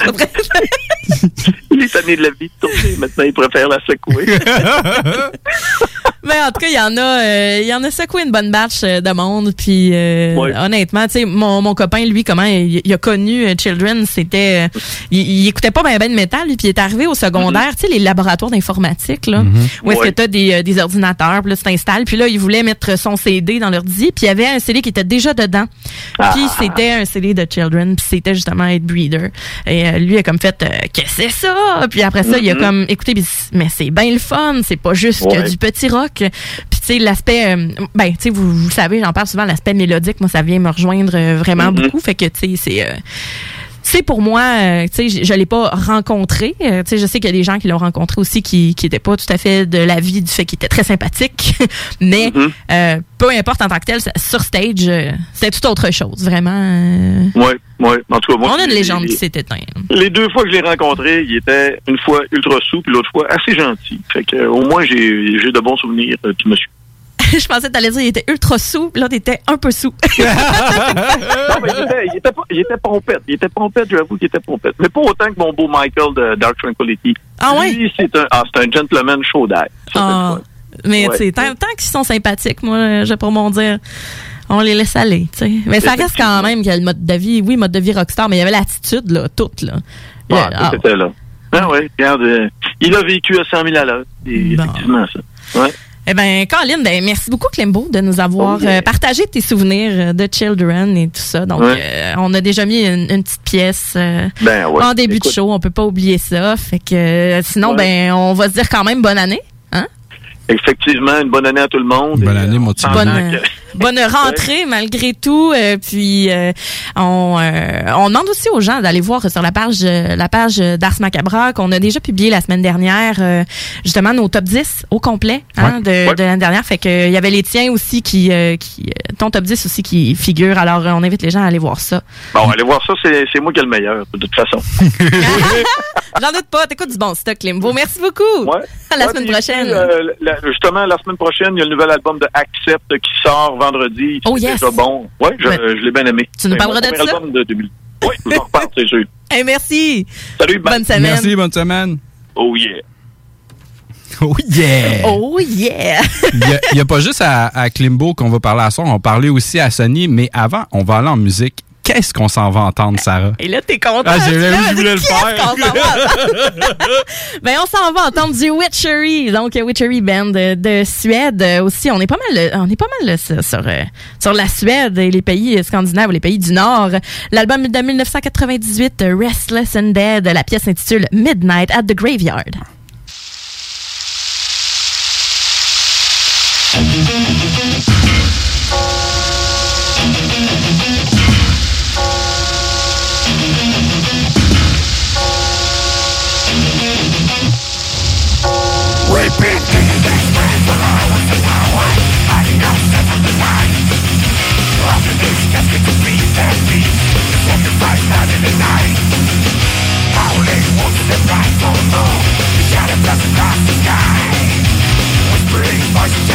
S: il est tanné de la vie de tournée, maintenant il préfère la secouer.
D: Mais en tout cas, il y en a, euh, il y en a secoué une bonne batch euh, de monde. Puis euh,
S: Ouais.
D: honnêtement, tu sais, mon, mon copain, lui, comment il, il a connu euh, Children, c'était, euh, il, il écoutait pas bien ben de métal, lui, puis il est arrivé au secondaire, tu sais, les laboratoires d'informatique là, où est-ce
N: Ouais.
D: que t'as des, euh, des ordinateurs, puis là, tu t'installes, puis là, il voulait mettre son CD dans l'ordi, puis il y avait un CD qui était déjà dedans. Puis c'était un CD de Children, puis c'était justement Hate Breeder. Et euh, lui a comme fait, euh, qu'est-ce que c'est ça? Puis après ça, il a
N: Mhm.
D: comme, écoutez, mais c'est bien le fun, c'est pas juste que du petit rock. Puis tu sais, l'aspect, euh, ben, tu sais, vous, vous le savez, j'en parle souvent, l'aspect mélodique, moi, ça vient me rejoindre euh, vraiment
N: Mhm.
D: beaucoup. Fait que, tu sais, c'est... c'est pour moi, euh, tu sais, je, je l'ai pas rencontré. Euh, tu sais, je sais qu'il y a des gens qui l'ont rencontré aussi qui qui étaient pas tout à fait de l'avis du fait qu'il était très sympathique, mais
S: Mhm.
D: euh, peu importe en tant que tel, sur stage, c'était tout autre chose, vraiment.
S: Ouais, ouais. En tout cas, moi,
D: on a une légende
S: les-
D: qui s'est éteinte.
S: Les deux fois que je l'ai rencontré, il était une fois ultra sous, puis l'autre fois assez gentil. Fait que, au moins, j'ai j'ai de bons souvenirs du monsieur.
D: je pensais que t'allais dire qu'il était ultra sous, puis là t'étais un peu sous.
S: Non, mais il était, il était, pas- il était pompette. Il était pompette, j'avoue qu'il était pompette. Mais pas autant que mon beau Michael de Dark Tranquility.
D: Ah ouais?
S: Lui, c'est un, ah, c'est un gentleman chaud d'air.
D: Ah, mais
S: Ouais.
D: tu sais, tant, tant qu'ils sont sympathiques, moi, j'ai pour mon dire, on les laisse aller, tu sais. Mais ça reste quand même qu'il y a le mode de vie, oui, mode de vie rockstar, mais il y avait l'attitude, là, toute, là.
S: Ah, tout était là. Ah ouais, regarde, euh, il a vécu à 100 000 à l'heure. Effectivement, ça. Ouais.
D: Eh ben, Colin, ben, merci beaucoup, Clembo, de nous avoir euh, partagé tes souvenirs euh, de Children et tout ça. Donc,
S: Ouais.
D: euh, on a déjà mis une, une petite pièce euh,
S: Ben ouais.
D: en début
S: Écoute.
D: de show. On peut pas oublier ça. Fait que, sinon,
S: Ouais.
D: ben, on va se dire quand même bonne année. Hein?
S: Effectivement, une bonne année à tout le monde.
C: Bonne année, mon petit
D: Bonne. Bonne rentrée malgré tout. Euh, puis euh, on, euh, on demande aussi aux gens d'aller voir sur la page la page d'Ars Macabra qu'on a déjà publié la semaine dernière justement nos top 10 au complet hein, de, de l'année dernière. Fait que il y avait les tiens aussi qui, qui ton top 10 aussi qui figure. Alors on invite les gens à aller voir ça.
S: Bon, allez voir ça, c'est moi qui ai le meilleur, de toute façon.
D: J'en doute pas, t'écoutes du bon stock, Limbo. Merci beaucoup. À la semaine prochaine.
S: la- justement, la semaine prochaine, il y a le nouvel album de Accept qui sort vendredi.
D: Oh,
S: C'est
D: yes.
S: déjà bon. Oui, je,
D: Ouais.
S: je l'ai bien aimé.
D: Tu nous
S: C'est
D: parleras de ça?
S: album de 2000. Oui, je vous en reparle, c'est sûr.
D: Hey, merci.
S: Salut, bye.
D: Bonne semaine.
C: Merci, bonne semaine.
S: Oh yeah.
C: Oh yeah!
D: Oh yeah.
C: Il n'y a, pas juste à, à Klimbo qu'on va parler à son, on va parler aussi à Sony, mais avant, on va aller en musique. Qu'est-ce qu'on s'en va entendre, Sarah?
D: Et là, t'es content.
C: Ah, j'ai- je voulais le faire.
D: va? ben, on s'en va entendre du Witchery, donc Witchery Band de, de Suède aussi. On est pas mal, on est pas mal sur, sur, euh, sur la Suède et les pays scandinaves, les pays du Nord. L'album de 1998, euh, Restless and Dead, la pièce s'intitule Midnight at the Graveyard.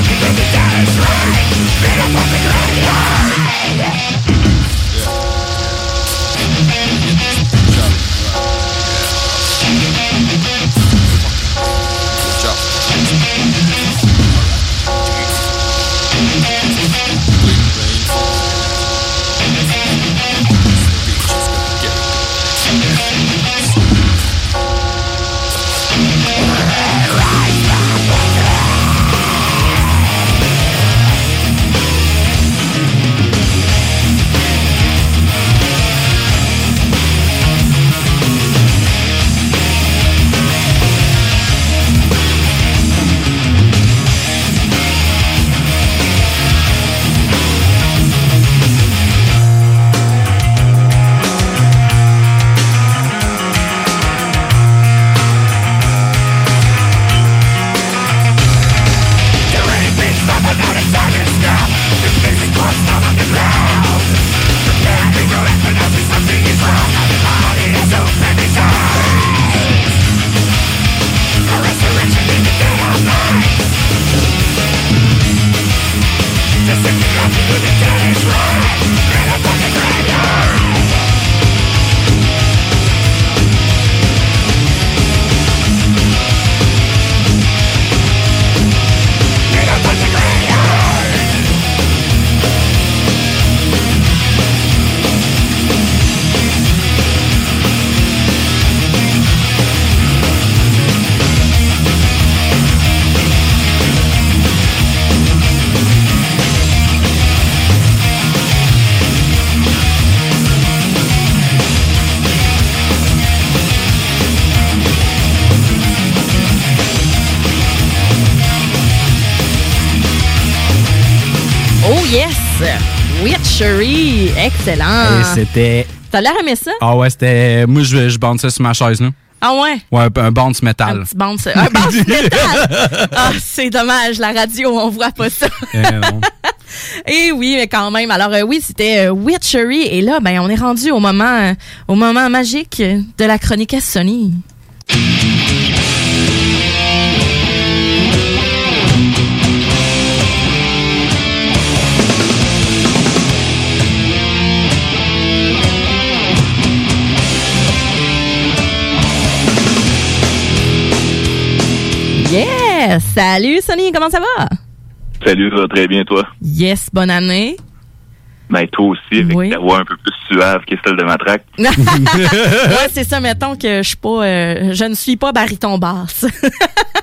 N: Because the time is
D: right Beat up on the ground Excellent.
C: Et c'était.
D: T'as l'air aimé ça?
C: Ah ouais, c'était. Moi, je, je bounce ça sur ma chaise, là.
D: Ah ouais?
C: Ouais, un bounce métal.
D: Un petit bounce. Un bounce métal! Ah, c'est dommage, la radio, on voit pas ça.
C: Eh non.
D: Et oui, mais quand même. Alors euh, oui, c'était euh, Witchery. Et là, ben, on est rendu au moment, euh, au moment magique de la chronique à Sony. Salut Sony, comment ça va?
T: Salut, ça va très bien, toi?
D: Yes, bonne année.
T: Ben, toi aussi, avec
D: Oui.
T: ta voix un peu plus suave que celle de ma traque.
D: ouais, c'est ça. Mettons que je suis pas, euh, je ne suis pas bariton basse.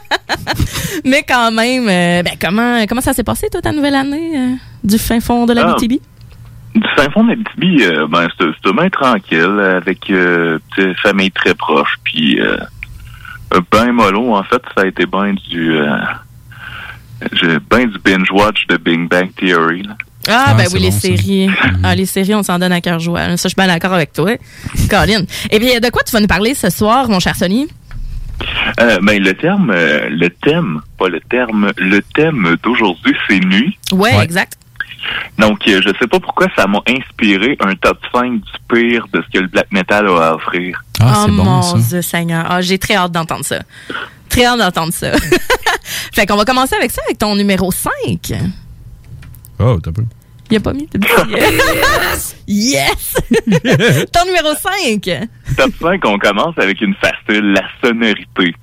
D: Mais quand même, euh, ben comment comment ça s'est passé toi ta nouvelle année euh, du fin fond de la
T: Ah.
D: BTB?
T: Du Saint-Fond d'Abitibi, euh, ben, c'était c'était bien tranquille, avec famille très proche, puis euh, ben mollo, en fait, ça a été bien du... Euh, ben du binge-watch de Big Bang Theory. là.
D: Ah,
T: Ah,
D: ben oui, les
T: bon,
D: séries. Ah, les séries, on s'en donne à cœur joie. Ça, je suis bien d'accord avec toi. Colin. Et puis, de quoi tu vas nous parler ce soir, mon cher Sony?
T: Euh, ben, le terme, euh, le thème, pas le terme, le thème d'aujourd'hui, c'est nuit.
D: Ouais, exact.
T: Donc, euh, je sais pas pourquoi ça m'a inspiré un top 5 du pire de ce que le black metal a à offrir.
D: oh mon Dieu Seigneur. Ah, j'ai très hâte d'entendre ça. Très hâte d'entendre ça. fait qu'on va commencer avec ça, avec ton numéro 5.
C: Oh, t'as pas.
D: Il a pas mis de petit... Yes! yes! ton numéro 5.
T: Top 5, on commence avec une facile, la sonorité.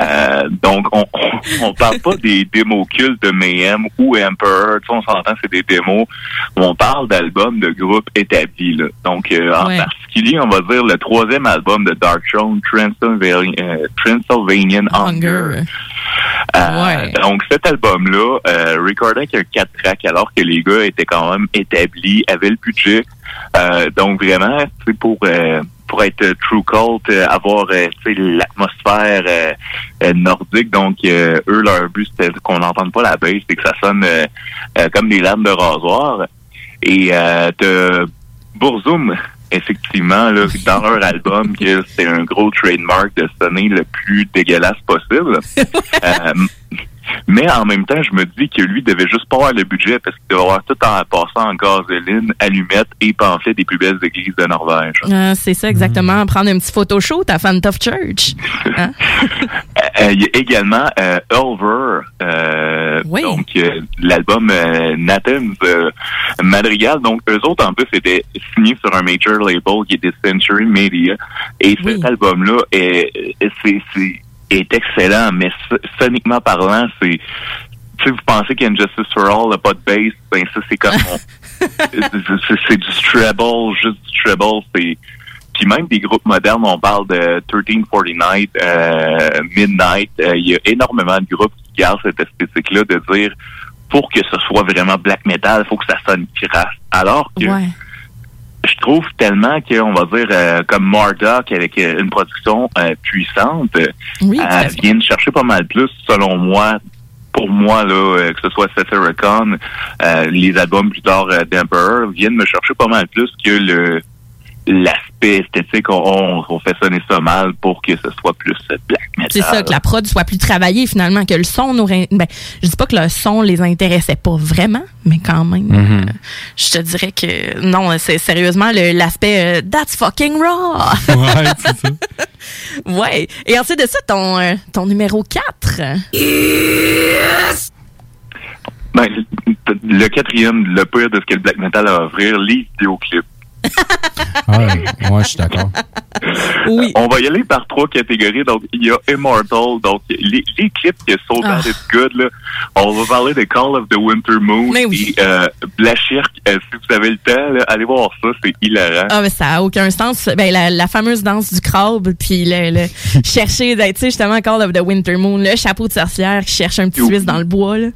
T: Euh, donc, on, on, on parle pas des démos cultes de Mayhem ou Emperor. Tu sais, on s'entend, c'est des démos. On parle d'albums de groupes établis. Là. Donc, euh, en
U: Ouais.
T: particulier, on va dire le troisième album de Dark Throne, Transylvanian, euh, Transylvanian Hunger. Euh, Donc, cet album-là, euh, recordé avec un 4 tracks, alors que les gars étaient quand même établis, avaient le budget. Euh, donc, vraiment, c'est pour euh, pour être true cult, euh, avoir euh, l'atmosphère euh, nordique. Donc, euh, eux, leur but, c'était qu'on n'entende pas la bass, c'est que ça sonne euh, euh, comme des lames de rasoir. Et euh, t'as Burzum, effectivement, là, dans leur album, que c'est un gros trademark de sonner le plus dégueulasse possible. Euh, mais en même temps, je me dis que lui devait juste pas avoir le budget parce qu'il devait avoir tout en passant en gasoline, allumettes et pamphlet des plus belles églises de Norvège.
D: Ah, c'est ça, exactement. Prendre un petit photoshoot à Fan of Church. Hein?
T: Euh, Il y a également euh, euh, donc euh, l'album euh, Nathan's euh, Madrigal. Donc eux autres en plus étaient signés sur un major label qui était Century Media. Et cet album-là est, c'est, c'est- est excellent, mais so- soniquement parlant, c'est si vous pensez qu'Injustice for All pas de bass, ben ça c'est comme on- c'est, du treble, juste du treble, c'est puis même des groupes modernes, on parle de 1349, euh, Midnight. euh, Il y a énormément de groupes qui gardent cette esthétique-là de dire pour que ce soit vraiment black metal, il faut que ça sonne crasse. Alors que je trouve tellement qu'on va dire euh, comme Marduk avec euh, une production euh, puissante, euh,
D: Oui, fait.
T: viennent chercher pas mal plus, selon moi, pour moi, là, euh, que ce soit Satyricon, euh, les albums plus tard d'Emperor, viennent me chercher pas mal plus que le l'aspect esthétique. On, on, fait sonner ça mal pour que ce soit plus black metal.
D: C'est ça, que la prod soit plus travaillée finalement, que le son nous... Ben, je dis pas que le son les intéressait pas vraiment, mais quand même,
C: Mm-hmm.
D: euh, je te dirais que non, c'est sérieusement le- l'aspect euh, That's fucking raw!
C: Ouais, c'est ça.
D: ouais. Et ensuite de ça, ton, euh, ton numéro 4.
T: Ben, le quatrième, le pire de ce que le black metal a à offrir, les vidéoclips.
C: Ouais, ouais, je suis d'accord.
D: Oui.
T: On va y aller par trois catégories. Donc, il y a Immortal. Donc, les, les clips que So
D: Ah.
T: Bad It's Good, là, on va parler de Call of the Winter Moon et euh, Blachirk. Euh, si vous avez le temps, là, allez voir ça, c'est hilarant.
D: Ah, mais ça a aucun sens. Ben, la, la fameuse danse du crabe, puis le, le chercher, ben, tu sais, justement, Call of the Winter Moon, le chapeau de sorcière qui cherche un petit Suisse dans le bois, là.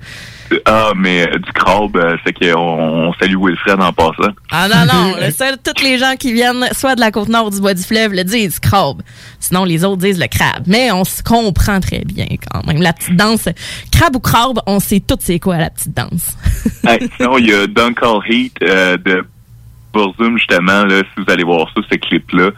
T: Ah, mais euh, du crabe, euh, c'est qu'on on salue Wilfred en passant.
D: Ah non, non, le seul tous les gens qui viennent soit de la côte nord du bois du fleuve le disent crabe. Sinon, les autres disent le crabe. Mais on se comprend très bien quand même. La petite danse, crabe ou crabe, on sait tout c'est quoi la petite danse.
T: Hey, sinon, il y a Dunkle Heat euh, de Burzum, justement, là, si vous allez voir ça, ce clip-là.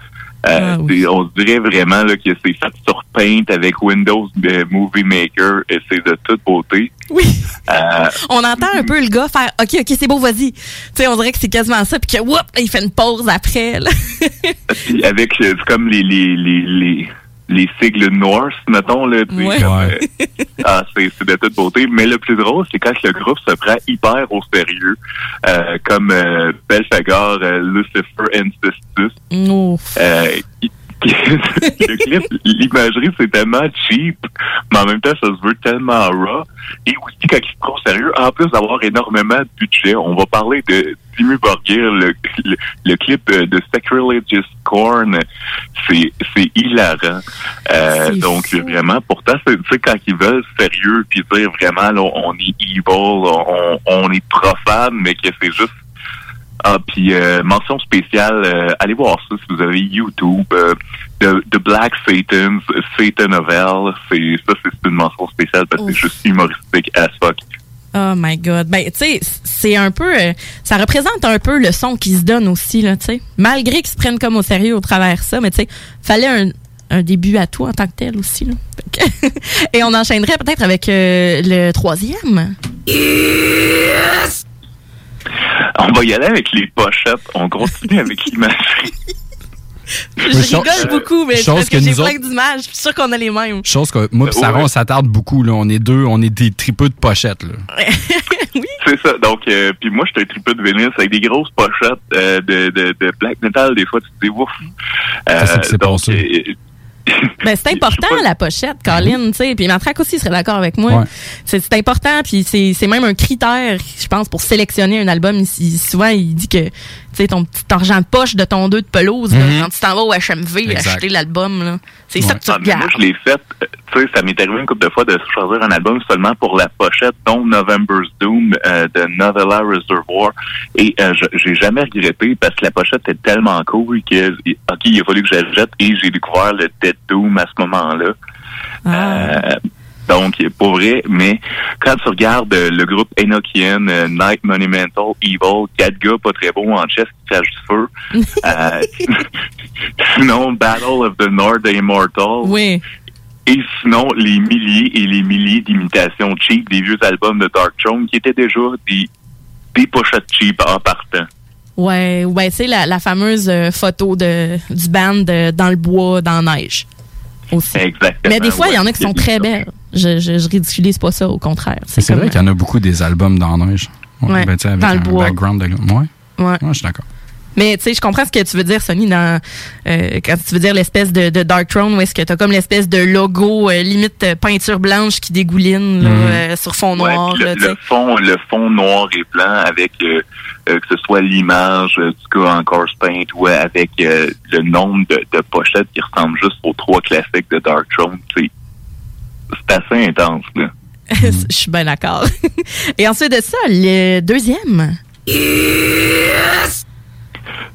T: Euh, c'est- On dirait vraiment là, que c'est fait sur Paint avec Windows euh, Movie Maker et c'est de toute beauté.
D: Oui.
T: Euh,
D: On entend un peu le gars faire OK, OK, c'est beau, vas-y. Tu sais, on dirait que c'est quasiment ça, puis que, whoop, il fait une pause après. Là.
T: Puis avec euh, c'est comme les les les les, les sigles Norse, mettons là, tu
D: Ouais.
T: euh, ah, c'est c'est de toute beauté. Mais le plus drôle, c'est quand le groupe se prend hyper au sérieux, euh, comme euh, Belphegor, euh, Lucifer Ancestus.
D: Ouf.
T: Le clip, l'imagerie, c'est tellement cheap, mais en même temps, ça se veut tellement raw. Et aussi, quand il se prend au sérieux, en plus d'avoir énormément de budget, on va parler de Dimmu Borgir, le, le, le clip euh, de Sacrilegious Corn, c'est hilarant. Euh, donc, vraiment, pourtant, c'est- tu sais, quand ils veulent sérieux, puis dire vraiment, là, on est evil, on, on est profane, mais que c'est juste ah, puis euh, mention spéciale, euh, allez voir ça si vous avez YouTube. euh, The, The Black Satans, Satan of Hell, c'est ça, c'est une mention spéciale parce que c'est juste humoristique as fuck.
D: Oh my God. Ben, tu sais, c'est un peu. euh, ça représente un peu le son qui se donne aussi, là, tu sais. Malgré qu'ils se prennent comme au sérieux au travers de ça, mais tu sais, fallait un, un début à tout en tant que tel aussi, là. Et on enchaînerait peut-être avec euh, le troisième.
T: On va y aller avec les pochettes. On continue avec l'imagerie.
D: Je rigole beaucoup, mais parce que,
C: que
D: j'ai plein
C: autres-
D: d'images. Je suis sûre qu'on a les mêmes.
C: Chose que moi pis Sarah, on s'attarde beaucoup. Là. On est deux, on est des tripeux de pochettes. Là.
T: C'est ça. Donc, euh, puis moi, je suis un tripeux de vinyle avec des grosses pochettes euh, de, de, de black metal. Des fois, tu te dis ouf. Euh,
C: c'est que c'est
T: donc, euh,
D: Ben, c'est important, la pochette, Colin, tu sais. Puis Matraque aussi serait d'accord avec moi.
C: Ouais.
D: C'est important, puis c'est c'est même un critère, je pense, pour sélectionner un album. Il- souvent, il dit que, ton petit argent de poche de ton deux de pelouse, là,
T: Mhm.
D: quand tu t'en vas au HMV
T: Exact.
D: acheter l'album, là. C'est ça que tu
T: Ah, mais moi,
D: regardes.
T: je l'ai fait. euh, Tu sais, ça m'est arrivé une couple de fois de choisir un album seulement pour la pochette, dont November's Doom euh, de Novella Reservoir. Et euh, je- j'ai jamais regretté parce que la pochette est tellement cool que, ok, il a fallu que j'achète et j'ai découvert le Dead Doom à ce moment-là. Euh, donc, pour vrai, mais quand tu regardes euh, le groupe Enochian, euh, Night Monumental, Evil, quatre gars pas très beaux en chess qui crachent du feu. euh, sinon, Battle of the North the Immortal.
D: Oui.
T: Et sinon, les milliers et les milliers d'imitations cheap des vieux albums de Dark Throne qui étaient déjà des, des pochettes cheap en partant.
D: Ouais, ouais, c'est la, la fameuse photo de, du band de- dans le bois, dans la neige. Aussi.
T: Exactement.
D: Mais des fois, il y en a qui sont très belles. Je, je, je ridiculise pas ça, au contraire.
C: C'est vrai qu'il y en a beaucoup des albums dans la neige.
D: Ouais,
C: ben, tu avec
D: dans le
C: un
D: bois.
C: background de. Ouais.
D: Ouais.
C: je suis d'accord.
D: Mais tu sais, je comprends ce que tu veux dire, Sony, dans euh, quand tu veux dire l'espèce de, de Dark Throne, où est-ce que t'as comme l'espèce de logo euh, limite euh, peinture blanche qui dégouline là,
T: Mhm.
D: euh, sur fond noir.
T: le,
D: tu
T: fond, le fond noir et blanc avec euh, euh, que ce soit l'image euh, du gars en corpse paint ou avec euh, le nombre de, de pochettes qui ressemblent juste aux trois classiques de Dark Throne, c'est c'est assez intense là.
D: Je suis bien d'accord. Et ensuite de ça, le deuxième.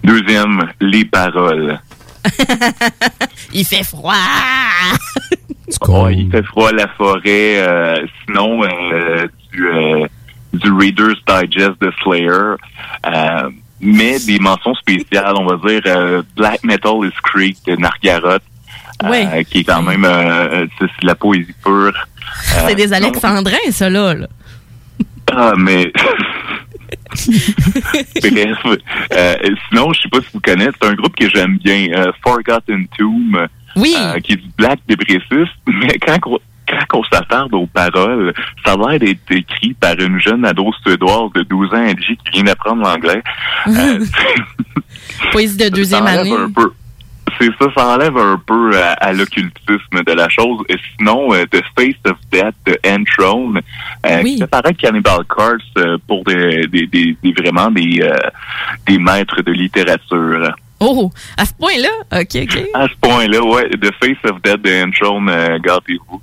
T: Deuxième, les paroles.
D: Il fait froid.
T: Ouais, il fait froid la forêt. euh, sinon, euh, du, euh, du Reader's Digest de Slayer. Euh, mais des mentions spéciales, on va dire euh, Black Metal is Creek de Nargaroth. Euh,
D: Ouais.
T: qui est quand même euh, c'est c'est de la poésie pure. Euh,
D: C'est des
T: sinon-
D: Alexandrins, ça là. là.
T: Ah, mais. Bref. Euh, sinon, je sais pas si vous connaissez, c'est un groupe que j'aime bien, euh, Forgotten Tomb.
D: Oui.
T: euh, qui est du black dépressif. Mais quand on, quand on s'attarde aux paroles, ça a l'air d'être écrit par une jeune ado suédoise de 12 ans, Angie, qui vient d'apprendre l'anglais. Euh,
D: Poésie de deuxième année.
T: un peu. C'est ça, ça enlève un peu à, à l'occultisme de la chose. Et sinon, euh, The Face of Death de Entrone, euh,
D: Oui.
T: qui Cannibal Corpse euh, pour des, des, des, des- vraiment des, euh, des maîtres de littérature.
D: Oh, à ce point-là, ok, ok.
T: À ce point-là, ouais, The Face of Death de Entrone, euh, gardez-vous.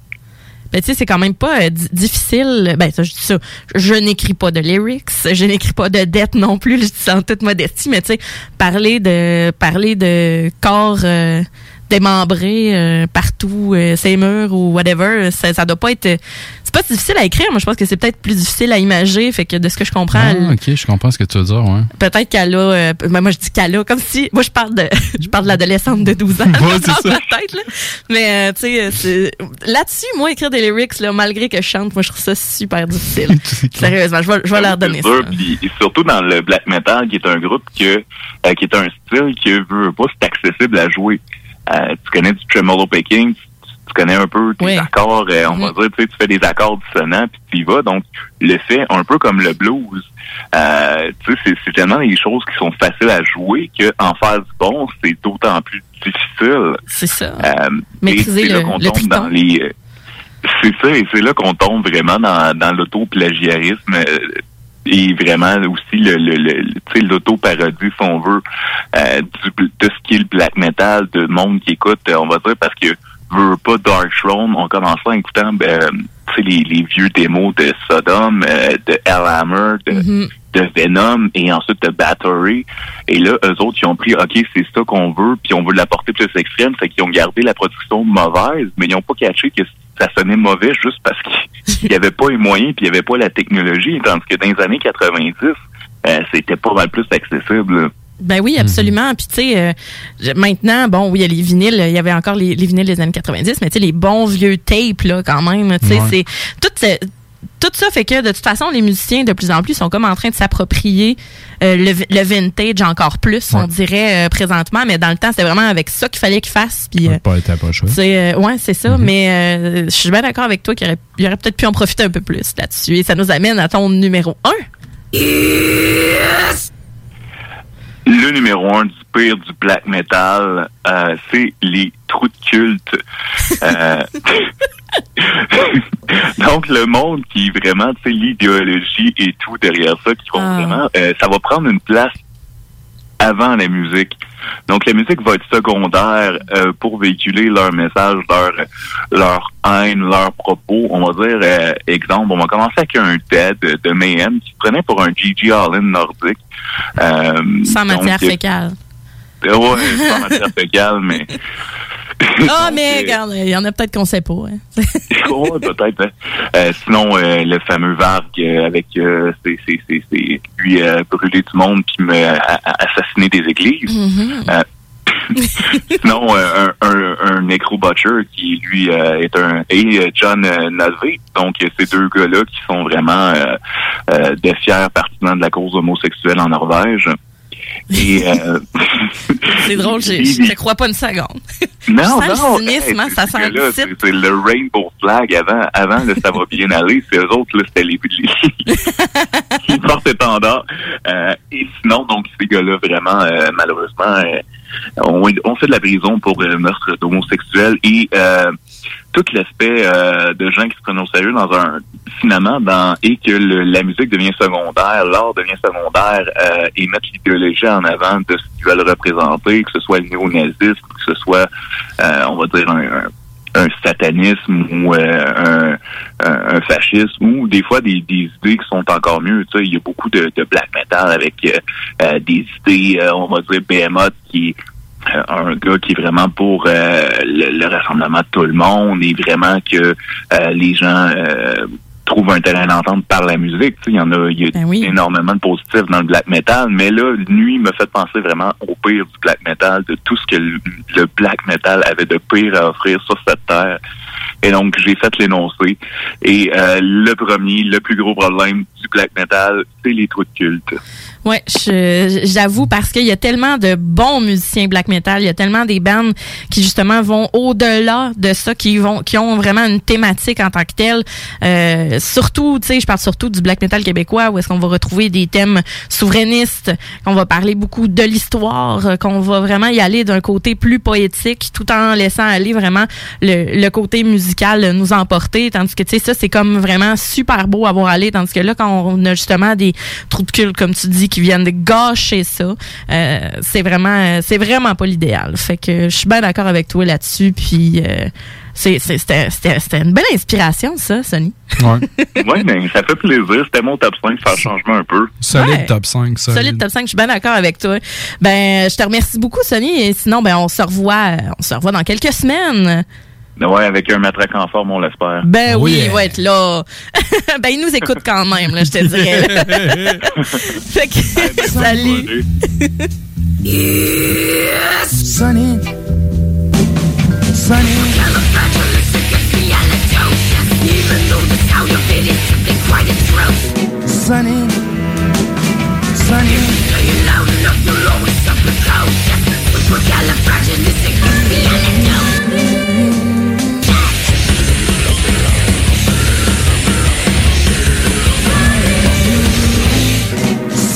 D: Ben, tu sais, c'est quand même pas euh, di- difficile. Ben, ça, je dis ça. Je n'écris pas de lyrics. Je n'écris pas de dette non plus. Je dis ça en toute modestie. Mais, tu sais, parler de, parler de corps, euh, démembrés euh, partout, euh, ces murs ou whatever, ça, ça doit pas être. C'est pas difficile à écrire. Moi, je pense que c'est peut-être plus difficile à imager. Fait que de ce que je comprends,
C: Ah,
D: elle-
C: ok, je comprends ce que tu veux dire, ouais.
D: peut-être qu'elle a. euh, ben, moi, je dis qu'elle a, comme si. Moi, je parle de, je parle de l'adolescente de 12 ans.
C: Ouais,
D: dans
C: ça.
D: ma tête, là. Mais, euh, tu sais, euh, c'est- là-dessus, moi, écrire des lyrics, là, malgré que je chante, moi, je trouve ça super difficile. Sérieusement, je vais, je vais leur donner ça.
T: et surtout dans le black metal, qui est un groupe que, euh, qui est un style qui veut pas, c'est accessible à jouer. Euh, tu connais du tremolo picking, tu, tu connais un peu tes accords, euh, on va dire, tu sais, tu fais des accords dissonants, puis tu y vas. Donc, le fait, un peu comme le blues, euh, tu sais, c'est- tellement des choses qui sont faciles à jouer qu'en faire du bon, c'est d'autant plus difficile.
D: C'est ça.
T: Euh,
D: Maîtriser
T: et là
D: le- le
T: tombe dans les euh, c'est ça et c'est là qu'on tombe vraiment dans, dans l'auto-plagiarisme euh, et vraiment aussi le, le, le- le- tu sais, l'auto-parodie si on veut euh, du, de ce qui est le black metal de monde qui écoute euh, on va dire parce que veut pas Dark Throne on commençait en écoutant ben, tu sais, les, les vieux démos de Sodom euh, de Hellhammer de de Venom et ensuite de Battery. Et là, eux autres, ils ont pris, OK, c'est ça qu'on veut, puis on veut l'apporter plus extrême, fait qu'ils ont gardé la production mauvaise, mais ils n'ont pas catché que ça sonnait mauvais juste parce qu'il n'y avait pas les moyens, puis il n'y avait pas la technologie, tandis que dans les années 90, euh, c'était pas mal plus accessible.
D: Ben oui, absolument. Puis tu sais, euh, maintenant, bon, oui, il y a les vinyles, il y avait encore les, les vinyles des années 90, mais tu sais, les bons vieux tapes, là, quand même, tu sais,
C: Ouais.
D: c'est... Tout, tout ça fait que, de toute façon, les musiciens, de plus en plus, sont comme en train de s'approprier euh, le, le vintage encore plus, on dirait, euh, présentement. Mais dans le temps, c'était vraiment avec ça qu'il fallait qu'ils fassent. Puis, euh,
C: Pas,
D: c'est, euh, ouais, c'est ça. Mais euh, je suis bien d'accord avec toi qu'il aurait, aurait peut-être pu en profiter un peu plus là-dessus. Et ça nous amène à ton numéro 1.
T: Le numéro un du pire du black metal, euh, c'est les trous de culte. Euh, Donc, le monde qui vraiment, tu sais, l'idéologie et tout derrière ça, qui vont vraiment, euh, ça va prendre une place avant la musique. Donc, la musique va être secondaire euh, pour véhiculer leur message, leur, leur haine, leurs propos. On va dire, euh, exemple, on va commencer avec un Dead de Mayhem qui se prenait pour un Gigi Allen nordique.
D: Sans
T: donc,
D: matière fécale.
T: Euh, ouais, sans matière fécale, mais...
D: Ah, mais regarde, il y en a peut-être qu'on sait pas. hein.
T: Ouais, peut-être. hein. Euh, sinon, euh, le fameux Varg euh, avec euh, c'est c'est c'est c'est lui euh, brûler du monde puis me a- a- assassiner des églises.
D: Mhm.
T: Euh, sinon, euh, un, un, un Necro Butcher qui lui euh, est un et euh, John euh, Nalvé. Donc euh, ces deux gars-là qui sont vraiment euh, euh, de fiers partisans de la cause homosexuelle en Norvège. Et euh,
D: C'est drôle, je te crois pas une seconde.
T: non,
D: Je sens
T: non,
D: le cynisme, hein, ça sent le
T: c'est le Rainbow Flag avant, avant là, ça va bien aller. C'est eux autres, là, c'était les, les, les porte-étendards. Euh, et sinon, donc, ces gars-là, vraiment, euh, malheureusement, euh, on, on fait de la prison pour euh, meurtre d'homosexuels et euh, tout l'aspect euh, de gens qui se prennent au sérieux dans un finalement dans et que le- la musique devient secondaire, l'art devient secondaire euh, et mettre l'idéologie en avant de ce qu'ils veulent représenter, que ce soit le néonazisme, que ce soit euh, on va dire un, un- satanisme ou euh, un, un, fascisme ou des fois des, des idées qui sont encore mieux. Tu sais, il y a beaucoup de, de black metal avec euh, euh, des idées, euh, on va dire Behemoth qui euh, un gars qui est vraiment pour euh, le, le rassemblement de tout le monde et vraiment que euh, les gens euh, trouvent un terrain d'entente par la musique. Il y en a, y a énormément de positifs dans le black metal, mais là, lui me fait penser vraiment au pire du black metal, de tout ce que le, le black metal avait de pire à offrir sur cette terre. Et donc, j'ai fait l'énoncé. Et euh, le premier, le plus gros problème du black metal, c'est les trous de culte.
D: Ouais, j'avoue parce qu'il y a tellement de bons musiciens black metal, il y a tellement des bandes qui justement vont au-delà de ça, qui vont, qui ont vraiment une thématique en tant que telle. Euh, surtout, tu sais, je parle surtout du black metal québécois où est-ce qu'on va retrouver des thèmes souverainistes, qu'on va parler beaucoup de l'histoire, qu'on va vraiment y aller d'un côté plus poétique, tout en laissant aller vraiment le, le côté musicale nous emporter. Tandis que, tu sais, ça, c'est comme vraiment super beau à voir aller. Tandis que là, quand on a justement des trous de cul, comme tu dis, qui viennent de gâcher ça, euh, c'est vraiment, euh, c'est vraiment pas l'idéal. Fait que je suis bien d'accord avec toi là-dessus. Puis, euh, c'était c'était- c'était une belle inspiration, ça, Sonny.
C: Ouais.
T: ouais, mais ça fait plaisir. C'était mon top 5, faire changement un peu.
C: Solide
D: Ouais.
C: top 5, solide.
D: Solide top 5, je suis bien d'accord avec toi. Ben, je te remercie beaucoup, Sonny. Et sinon, ben, on se revoit, on se revoit dans quelques semaines.
T: Ouais, avec un matraque en forme, on l'espère.
D: Ben
T: Oh
D: oui,
T: yeah.
D: il va être là. ben, il nous écoute quand même, là, je te dirais. fait que, salut.
N: Sunny. Sunny. Even though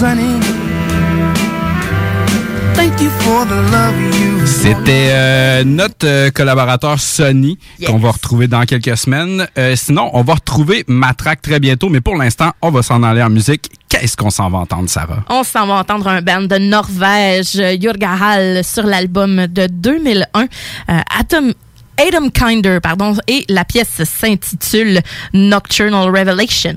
N: Sunny. Thank you for the love you.
C: C'était euh, notre euh, collaborateur Sonny
D: Yes.
C: qu'on va retrouver dans quelques semaines. Euh, sinon, on va retrouver Matraque très bientôt, mais pour l'instant, on va s'en aller en musique. Qu'est-ce qu'on s'en va entendre, Sarah?
D: On s'en va entendre un band de Norvège, Jurgahal, sur l'album de 2001, euh, Atom, Adam Kinder, pardon, et la pièce s'intitule Nocturnal Revelation.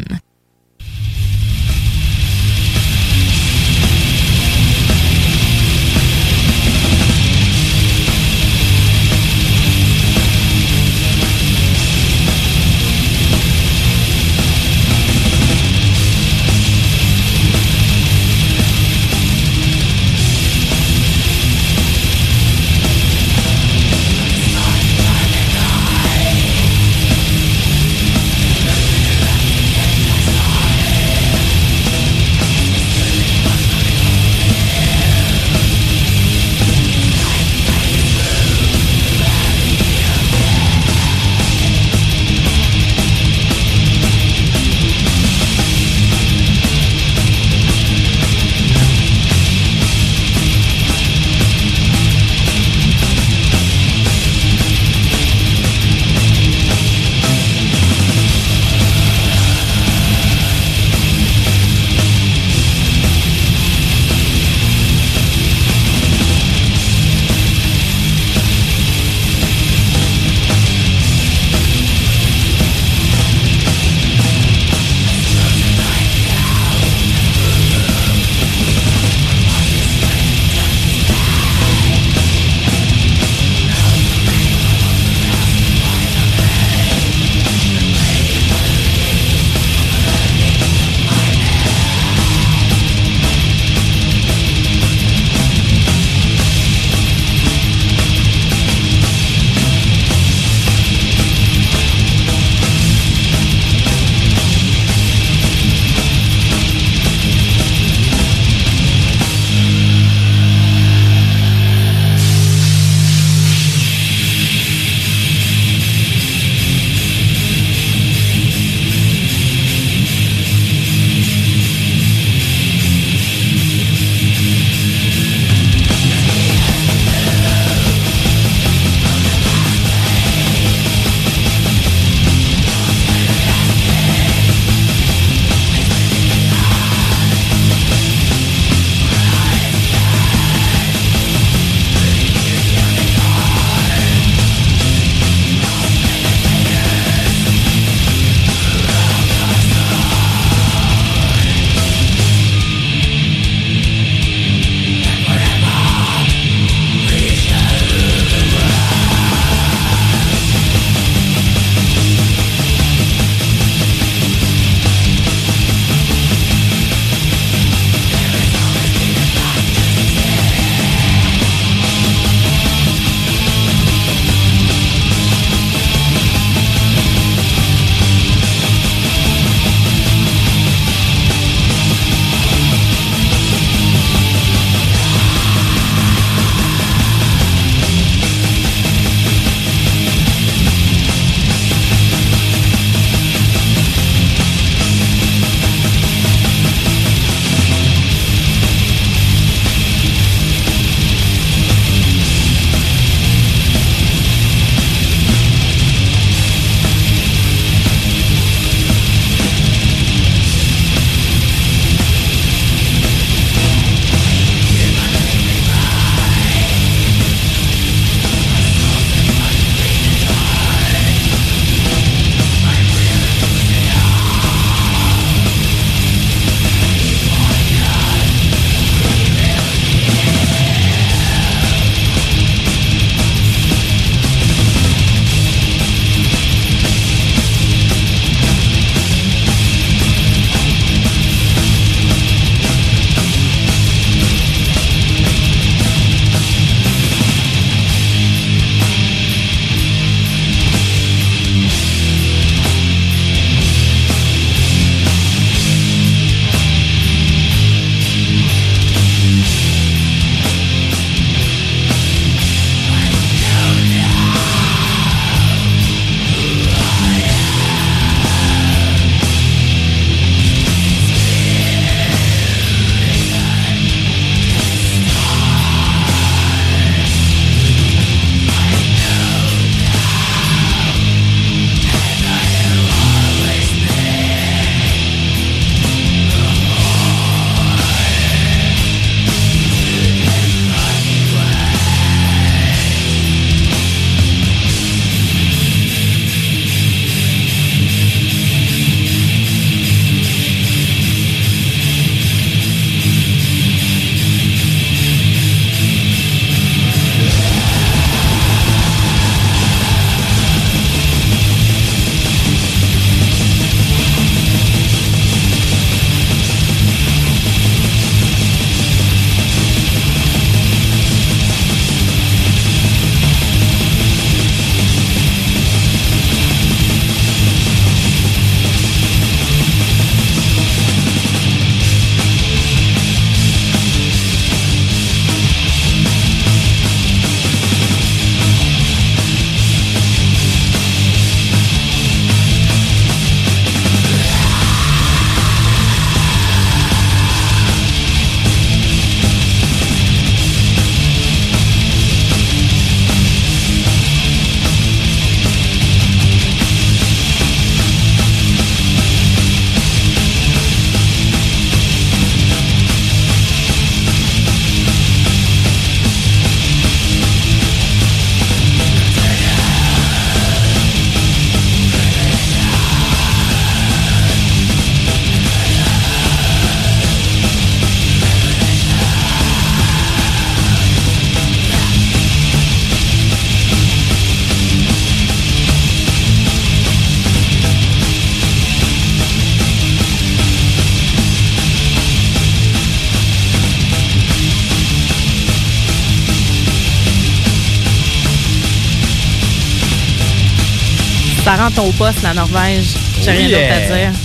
D: Au poste, la Norvège. J'ai
V: Oh
D: rien d'autre à dire.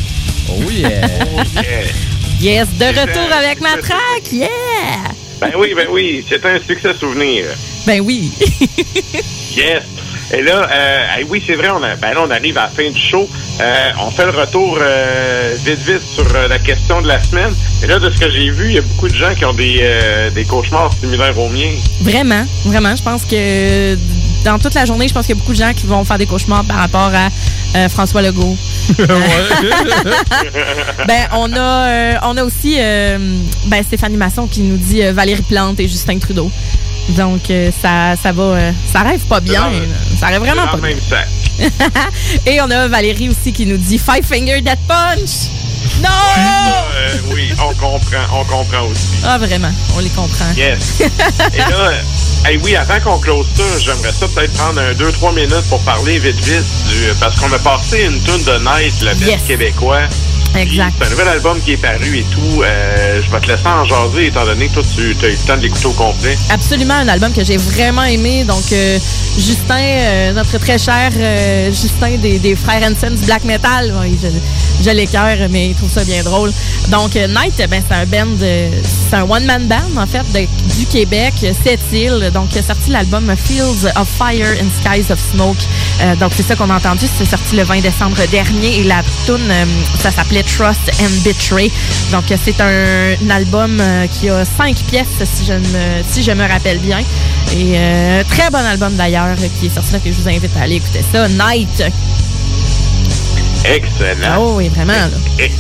V: Oh yeah.
D: Yes, de retour avec ma track, yeah!
F: Ben oui, ben oui, c'est un succès souvenir.
D: Ben oui.
F: Yes. Et là, euh, hey, oui, c'est vrai, on, a, ben là, on arrive à la fin du show. Euh, on fait le retour euh, vite, vite sur euh, la question de la semaine. Et là, de ce que j'ai vu, il y a beaucoup de gens qui ont des, euh, des cauchemars similaires aux miens.
D: Vraiment, vraiment. Je pense que dans toute la journée, je pense qu'il y a beaucoup de gens qui vont faire des cauchemars par rapport à euh, François Legault. ben, on a, euh, on a aussi euh, ben, Stéphanie Masson qui nous dit euh, Valérie Plante et Justin Trudeau. Donc, euh, ça, ça va. euh, ça rêve pas bien.
F: dans le-
D: là. Ça rêve vraiment
F: C'est
D: pas bien.
F: même sac.
D: Et on a Valérie aussi qui nous dit Five Finger Death Punch. Non!
F: Euh, oui, on comprend, on comprend aussi.
D: Ah, vraiment, on les comprend.
F: Yes. Et là, hey, oui, avant qu'on close ça, j'aimerais ça peut-être prendre un 2-3 minutes pour parler vite vite du, parce qu'on a passé une tune de Night, le
D: Yes.
F: québécois.
D: Exact.
F: C'est un nouvel album qui est paru et tout. Euh, je vais te laisser en jaser étant donné que toi, tu as eu le temps de l'écouter au complet.
D: Absolument un album que j'ai vraiment aimé. Donc, euh, Justin, euh, notre très cher euh, Justin des, des frères Hansen du black metal, ouais, je, je l'écœure, mais il trouve ça bien drôle. Donc, euh, Night, ben, c'est un band, euh, c'est un one-man band, en fait, de- du Québec, sept îles. Donc, il a sorti l'album Fields of Fire and Skies of Smoke. Euh, donc, c'est ça qu'on a entendu. C'est sorti le 20 décembre dernier et la tune, euh, ça s'appelait Trust and Betray. Donc, euh, c'est un, un album euh, qui a cinq pièces, si je me, si je me rappelle bien. Et euh, très bon album d'ailleurs, qui est sorti là, que je vous invite à aller écouter ça. Night.
F: Excellent.
D: Oh oui, vraiment. là.
F: Et,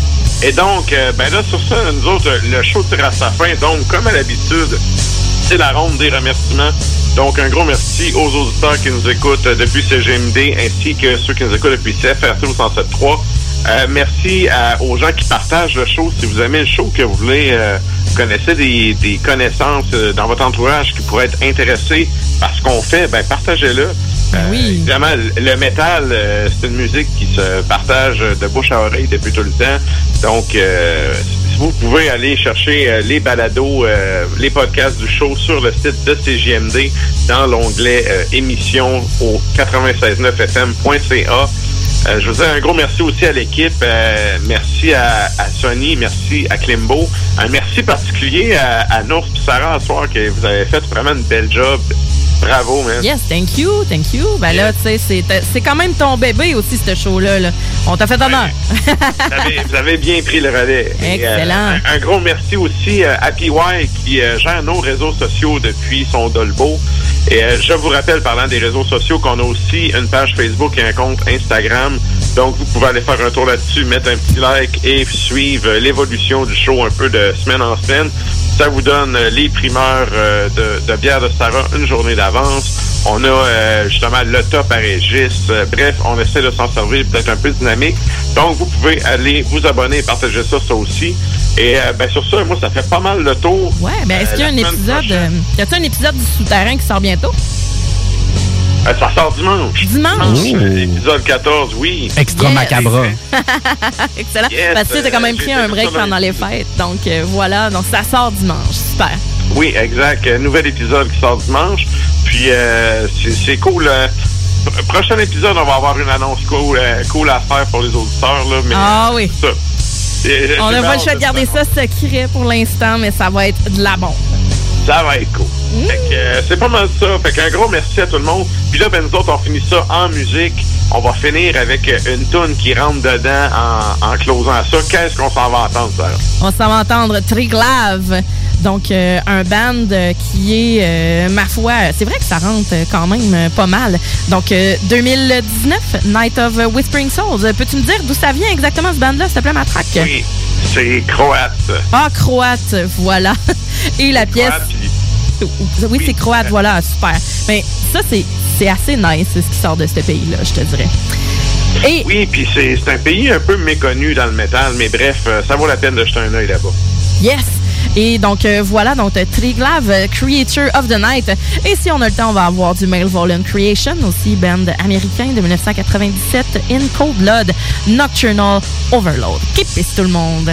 F: et donc, ben là, sur ça, nous autres, le show tire à sa fin. Donc, comme à l'habitude, c'est la ronde des remerciements. Donc, un gros merci aux auditeurs qui nous écoutent depuis CGMD ainsi que ceux qui nous écoutent depuis CFRC au 107.3. Euh, merci à- aux gens qui partagent le show. Si vous aimez le show, que vous voulez, euh, vous connaissez des, des connaissances euh, dans votre entourage qui pourraient être intéressés par ce qu'on fait, ben partagez-le. Euh, Évidemment, le- métal, euh, c'est une musique qui se partage de bouche à oreille depuis tout le temps. Donc, euh, si vous pouvez aller chercher euh, les balados, euh, les podcasts du show sur le site de CGMD dans l'onglet euh, émissions au 969fm.ca. Euh, je vous dis un gros merci aussi à l'équipe. Euh, merci à, à Sony, merci à Klimbo. Un merci particulier à, à Nours et Sarah ce soir que vous avez fait vraiment une belle job. Bravo, man.
D: Yes, thank you, thank you. Ben là, tu sais, c'est, c'est quand même ton bébé aussi, ce show-là. là. On t'a fait honneur.
F: vous, avez, vous avez bien pris le relais. Et, euh,
D: Excellent.
F: un, un gros merci aussi euh, à PY qui euh, gère nos réseaux sociaux depuis son Dolbo. Et euh, je vous rappelle, parlant des réseaux sociaux, qu'on a aussi une page Facebook et un compte Instagram. Donc, vous pouvez aller faire un tour là-dessus, mettre un petit like et suivre l'évolution du show un peu de semaine en semaine. Ça vous donne euh, les primeurs euh, de, de bière de Sarah une journée d'avance. On a euh, justement le top à Régis. Bref, on essaie de s'en servir peut-être un peu dynamique. Donc, vous pouvez aller vous abonner et partager ça, ça aussi. Et euh, ben, sur ça, moi, ça fait pas mal le tour.
D: Ouais, ben est-ce
F: Euh,
D: qu'il y a un épisode. euh, y a-t-il un épisode du souterrain qui sort bientôt?
F: Euh, ça sort dimanche.
D: Dimanche?
F: Euh, Épisode 14, oui.
C: Extra
D: Yes.
C: macabre.
D: Excellent.
F: Yes,
D: Parce que tu sais, t'as quand même
F: euh,
D: pris un break pendant
F: les
D: fêtes. Donc euh, voilà, donc ça sort dimanche. Super.
F: Oui, exact. Nouvel épisode qui sort dimanche. Puis euh, c'est cool. euh, pr- prochain épisode, on va avoir une annonce cool, euh, cool à faire pour les auditeurs. Là, mais,
D: Ah oui.
F: ça.
D: On n'a pas le choix de garder ça secret pour l'instant, mais ça va être de la bombe.
F: Ça va être cool. Fait que, euh, c'est pas mal ça. Fait qu'un gros merci à tout le monde. Puis là, ben nous autres, on finit ça en musique. On va finir avec euh, une tune qui rentre dedans en, en closant ça. Qu'est-ce qu'on s'en va entendre, Sarah?
D: On s'en va entendre Triglav. Donc, euh, un band qui est, euh, ma foi, c'est vrai que ça rentre quand même pas mal. Donc, euh, 2019, Night of Whispering Souls. Peux-tu me dire d'où ça vient exactement ce band-là, s'il te plaît, ma track?
F: Oui, c'est croate.
D: Ah, croate, voilà. Et la pièce. Oui, c'est croate, voilà, super. Mais ça, c'est assez nice, ce qui sort de ce pays-là, je te dirais. Et
F: Oui, puis c'est c'est un pays un peu méconnu dans le métal, mais bref, euh, ça vaut la peine de jeter un œil là-bas.
D: Yes! Et donc euh, voilà, donc euh, Triglav, euh, Creature of the Night. Et si on a le temps, on va avoir du Male Volant Creation, aussi band américain de 1997, In Cold Blood, Nocturnal Overload. Keep tout le monde!